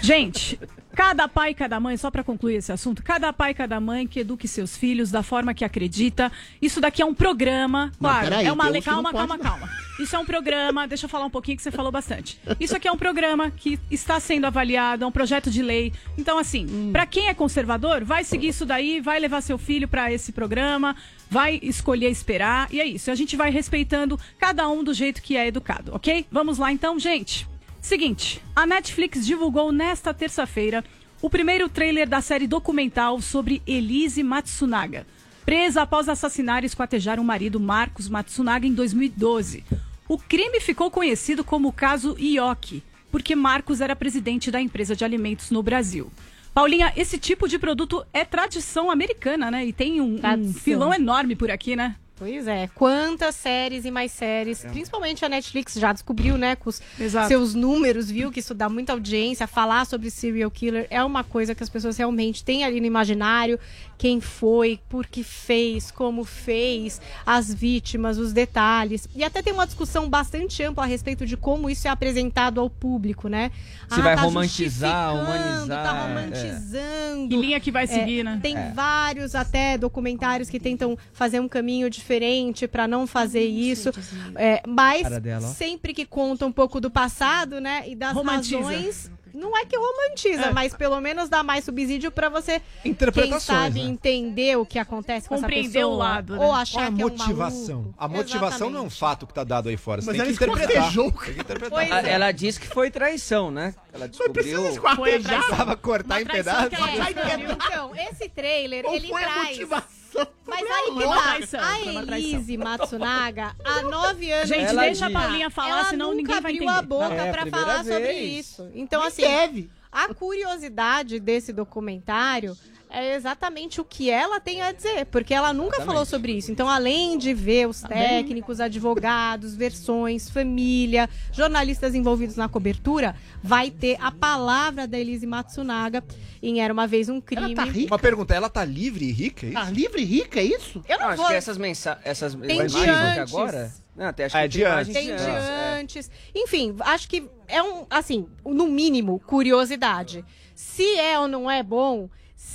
Gente, cada pai e cada mãe, só para concluir esse assunto, cada pai e cada mãe que eduque seus filhos da forma que acredita. Isso daqui é um programa, claro, é uma não Calma, calma, pode, calma. Isso é um programa, deixa eu falar um pouquinho que você falou bastante. Isso aqui é um programa que está sendo avaliado, é um projeto de lei. Então, assim, Hum. pra quem é conservador, vai seguir isso daí, vai levar seu filho pra esse programa, vai escolher esperar, e é isso. A gente vai respeitando cada um do jeito que é educado, ok? Vamos lá então, gente. Seguinte, a Netflix divulgou nesta terça-feira o primeiro trailer da série documental sobre Elise Matsunaga, presa após assassinar e esquartejar o marido Marcos Matsunaga em 2012. O crime ficou conhecido como o caso Ioki, porque Marcos era presidente da empresa de alimentos no Brasil. Paulinha, esse tipo de produto é tradição americana, né? E tem um, um filão enorme por aqui, né? Pois é, quantas séries e mais séries, principalmente a Netflix já descobriu, né, com os Exato. seus números, viu que isso dá muita audiência, falar sobre serial killer é uma coisa que as pessoas realmente têm ali no imaginário, quem foi, por que fez, como fez, as vítimas, os detalhes. E até tem uma discussão bastante ampla a respeito de como isso é apresentado ao público, né? Se vai tá romantizar, justificando, humanizar, Tá é. romantizando. Que linha que vai seguir, né? Tem É. vários até documentários que tentam fazer um caminho diferente para não fazer isso. É, mas dela, sempre que conta um pouco do passado, né? E das Romantiza. razões Não é que romantiza, É. mas pelo menos dá mais subsídio pra você, quem sabe, né? entender o que acontece com essa Compreender pessoa. o lado, né? Ou achar é a que é um motivação? a motivação não é um fato que tá dado aí fora. Você Mas tem ela que interpretar. Tem que interpretar. Pois A- é. Ela disse que foi traição, né? Ela descobriu. esquartejar. Precisava cortar em pedaços. É, então, esse trailer, Qual ele foi a traz... motivação? Mas aí que traição, tá. A traição. Elise Matsunaga, há nove anos... Gente, ela deixa a Paulinha falar, ela senão nunca ninguém vai abriu entender. a boca É a pra primeira falar sobre vez. isso. Então, Nem assim, deve. a curiosidade desse documentário é exatamente o que ela tem a dizer, porque ela nunca falou sobre isso. Então, além de ver os técnicos, advogados, versões, família, jornalistas envolvidos na cobertura, vai ter a palavra da Elise Matsunaga em Era uma vez um crime. Ela tá rica? Uma pergunta, ela tá livre e rica, é isso? Tá livre e rica, é isso? Eu não, Não, acho vou. que essas mensagens. Essas Tem imagens de agora. Não, até acho Ah, que é de tem imagens antes. Tem de antes, é. antes. Enfim, acho que é um, assim, no mínimo, curiosidade. Se é ou não é bom,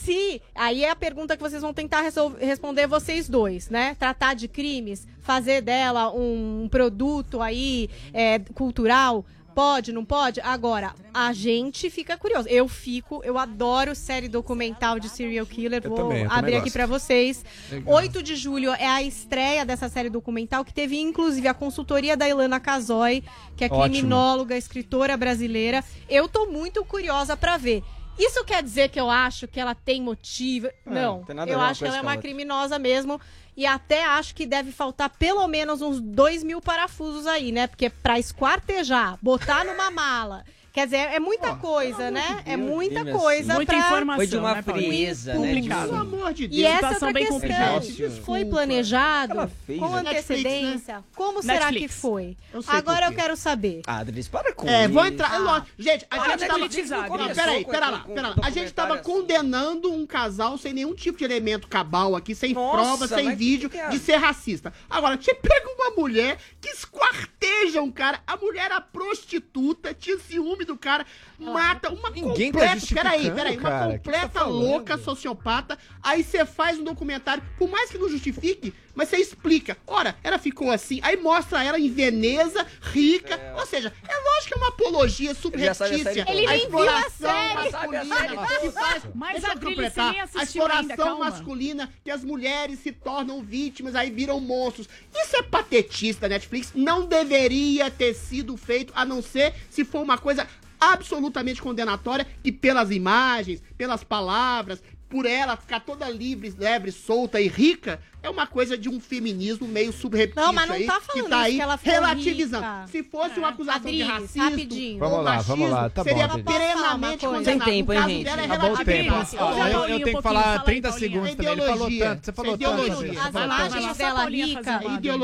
se. Aí é a pergunta que vocês vão tentar responder vocês dois, né? Tratar de crimes, fazer dela um produto aí é, cultural. Pode, não pode? Agora, a gente fica curioso. Eu fico, eu adoro série documental de serial killer. Vou também, abrir aqui pra vocês. Legal. 8 de julho é a estreia dessa série documental que teve inclusive a consultoria da Ilana Casoy, que é Ótimo. criminóloga, escritora brasileira. Eu tô muito curiosa pra ver. Isso quer dizer que eu acho que ela tem motivo? não. É, tem nada a eu acho que ela é uma criminosa mesmo. E até acho que deve faltar pelo menos uns dois mil parafusos aí, né? Porque pra esquartejar, botar numa mala. Quer dizer, é muita coisa, né? é muita Deus, coisa Muita pra... informação, Foi de uma né, frieza, né? Complicado. Pelo amor de E Deus. essa é Situação outra bem complicada. Foi planejado com né? antecedência? Como será que Netflix. foi? Eu Agora eu quero saber. Ah, Adris, para com É, isso. vou entrar. é lógico. Gente, a Para gente de tava. politizar, Não, começou peraí, pera lá, pera lá. A gente tava condenando um casal sem nenhum tipo de elemento cabal aqui, sem Nossa, prova, sem vídeo, que que é? de ser racista. Agora, você pega uma mulher que esquarteja um cara, a mulher era prostituta, tinha ciúme do cara, mata uma Ninguém tá completa. justificando, peraí, peraí, uma cara. Que completa tá louca sociopata. Aí você faz um documentário, por mais que não justifique, mas você explica. Ora, ela ficou assim, aí mostra ela em Veneza, rica. Ou seja, é lógico que é uma apologia já sabe a série subreptícia. toda. Ele nem viu a exploração série. masculina que faz. Mas Deixa eu completar. A exploração ainda, masculina que as mulheres se tornam vítimas, aí viram monstros. Isso é patetista, Netflix. Não deveria ter sido feito, a não ser se for uma coisa absolutamente condenatória, que pelas imagens, pelas palavras, por ela ficar toda livre, leve, solta e rica, é uma coisa de um feminismo meio subreptício Não, mas não aí, tá que falando tá isso, aí que ela relativizando. rica. Se fosse uma acusação de racismo rapidinho. ou Vamos lá, vamos machismo, lá, tá bom, seria plenamente condenado. Tem tempo, hein, gente? dela é Acabou o tempo. eu, eu tenho que falar fala aí, 30 Paulinha. segundos também. Ele falou tanto. Você falou Ideologia. tanto. As imagens dela rica,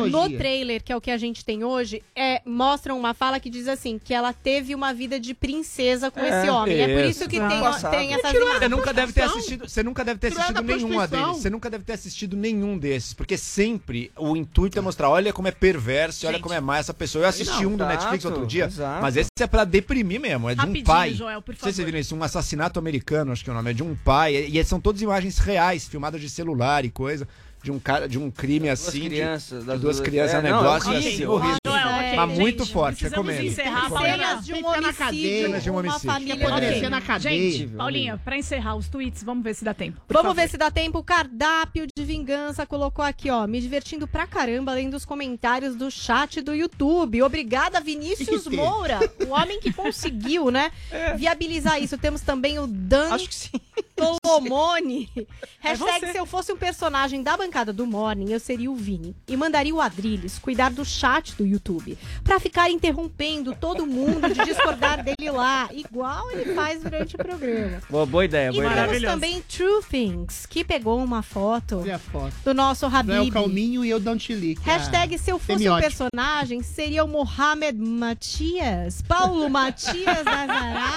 no trailer, que é o que a gente tem hoje, é, mostram uma fala que diz assim, que ela teve uma vida de princesa com É, esse homem. É por isso. que tem, essas imagens. Você nunca deve ter assistido, você nunca deve ter Tirou assistido da nenhum prostituição. deles. Você nunca deve ter assistido nenhum desses, porque sempre o intuito é mostrar, olha como é perverso, olha Gente. como é má essa pessoa. Eu assisti Não, um do exato, Netflix outro dia, exato. mas esse é pra deprimir mesmo, é de um pai. Joel, por Não sei se vocês favor. viram isso, um assassinato americano, acho que é o nome, é de um pai, e, são todas imagens reais, filmadas de celular e coisa, de um cara, de um crime Duas assim, de- crianças, de das duas duas- criança, é um é, não, negócio é assim, horrível. Ok, Mas muito gente, forte, precisamos recomendo. encerrar. Cenas de um homicídio, de um uma homicídio. família... Apodrecer na cadeia. Gente, Paulinha, pra encerrar os tweets, vamos ver se dá tempo. por Vamos favor. ver se dá tempo. O cardápio de vingança colocou aqui, ó. Me divertindo pra caramba, além dos comentários do chat do YouTube. Obrigada, Vinícius? [laughs] Moura. O homem que conseguiu, né? [laughs] Viabilizar isso. Temos também o Dan Acho que sim. Tolomone. [laughs] Hashtag você. se eu fosse um personagem da bancada do Morning, eu seria o Vini. E mandaria o Adriles cuidar do chat do YouTube. Pra ficar interrompendo todo mundo de discordar dele lá. Igual ele faz durante o programa. Boa, boa ideia, E boa ideia. temos Maravilhoso. também True Things, que pegou uma foto foto. do nosso Não é o Habib. Calminho e eu Don't Leak. Hashtag se eu fosse um personagem, seria o Mohamed Matias. Paulo Matias da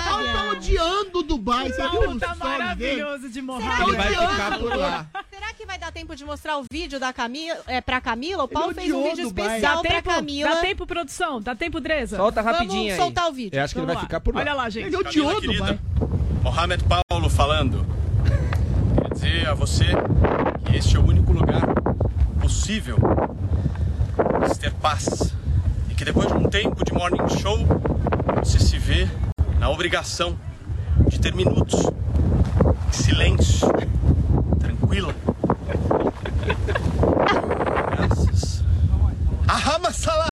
Paulo tá odiando o Dubai. Você viu tá maravilhoso de que Ele vai ficar por lá. Será que vai dar tempo de mostrar o vídeo da Camila, é, pra Camila? O Paulo fez um vídeo Dubai. especial Dá pra tempo, Camila. dá tempo, produção? Dá tempo, Dresa? Solta Vamos rapidinho aí. soltar o vídeo. Eu acho que ele Vamos vai lá. ficar por lá. Olha lá, gente. Ele odiou o Dubai. Mohamed Paulo falando. Quer dizer a você que este é o único lugar possível de se ter paz. E que depois de um tempo de morning show, você se vê na obrigação de ter minutos de silêncio, tranquila. Graças. Ahama Salah!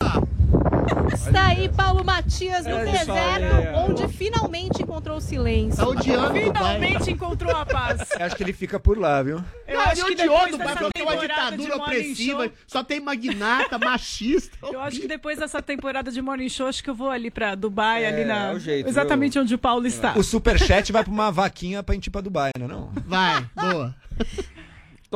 Está aí Paulo Matias no É, deserto, é, é. onde finalmente encontrou o silêncio. Tá odiando Finalmente encontrou a paz. [laughs] Acho que ele fica por lá, viu? Eu Não, acho que depois Dubai, porque é uma ditadura opressiva, Show- só tem magnata, [laughs] machista. Eu acho que depois dessa temporada de Morning Show, acho que eu vou ali pra Dubai, ali na. é o jeito, exatamente onde o Paulo está. O superchat vai pra uma vaquinha pra gente ir pra Dubai, não é não? Vai, boa. [laughs]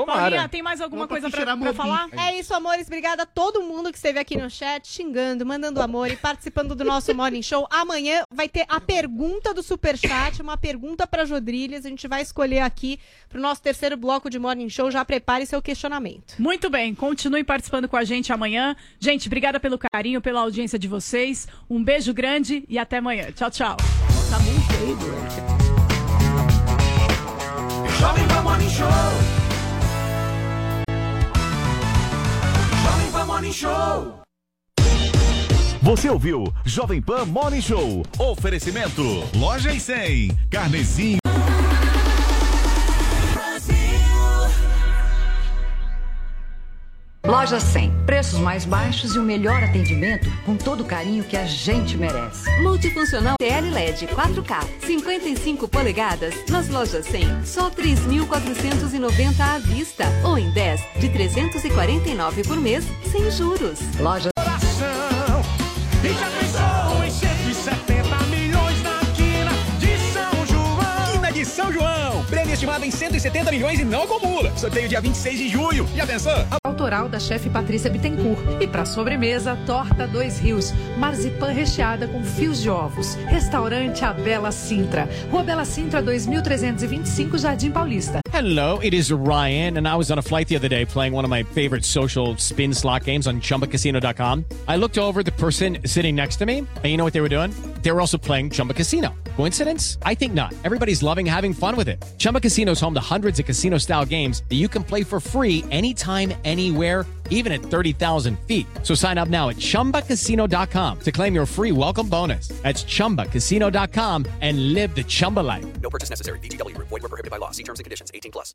Paulinha, tem mais alguma coisa pra pra, pra falar? É isso, amores. Obrigada a todo mundo que esteve aqui no chat, xingando, mandando amor e participando do nosso Morning Show. Amanhã vai ter a pergunta do Superchat, uma pergunta para Jodrilhas. A gente vai escolher aqui pro nosso terceiro bloco de Morning Show. Já prepare seu questionamento. Muito bem, continuem participando com a gente amanhã. Gente, obrigada pelo carinho, pela audiência de vocês. Um beijo grande e até amanhã. Tchau, tchau. Tá muito Jovem Pan Morning Show. Morning Show. Você ouviu Jovem Pan Morning Show. Oferecimento Loja e 100. Carnezinho. Loja 100. Preços mais baixos e o melhor atendimento com todo o carinho que a gente merece. Multifuncional TL LED 4K, 55 polegadas, nas lojas 100, só 3.490 à vista, ou em 10 de 349 por mês, sem juros. Loja Coração. Estimado em 170 milhões e não acumula. Sorteio dia 26 de junho. Já pensou? Autoral da chefe Patrícia Bittencourt. E para sobremesa, torta Dois Rios, marzipan recheada com fios de ovos. Restaurante A Bela Sintra. Rua Bela Sintra, 2325, Jardim Paulista. Hello, it is Ryan, and I was on a flight the other day playing one of my favorite social spin slot games on chumbacasino.com. I looked over at the person sitting next to me, and you know what they were doing? They were also playing Chumba Casino. Coincidence? I think not. Everybody's loving having fun with it. Chumba Casino is home to hundreds of casino style games that you can play for free anytime, anywhere even at 30,000 feet. So sign up now at ChumbaCasino.com to claim your free welcome bonus. That's ChumbaCasino.com and live the Chumba life. No purchase necessary. Group. Void were prohibited by law. See terms and conditions. 18 plus.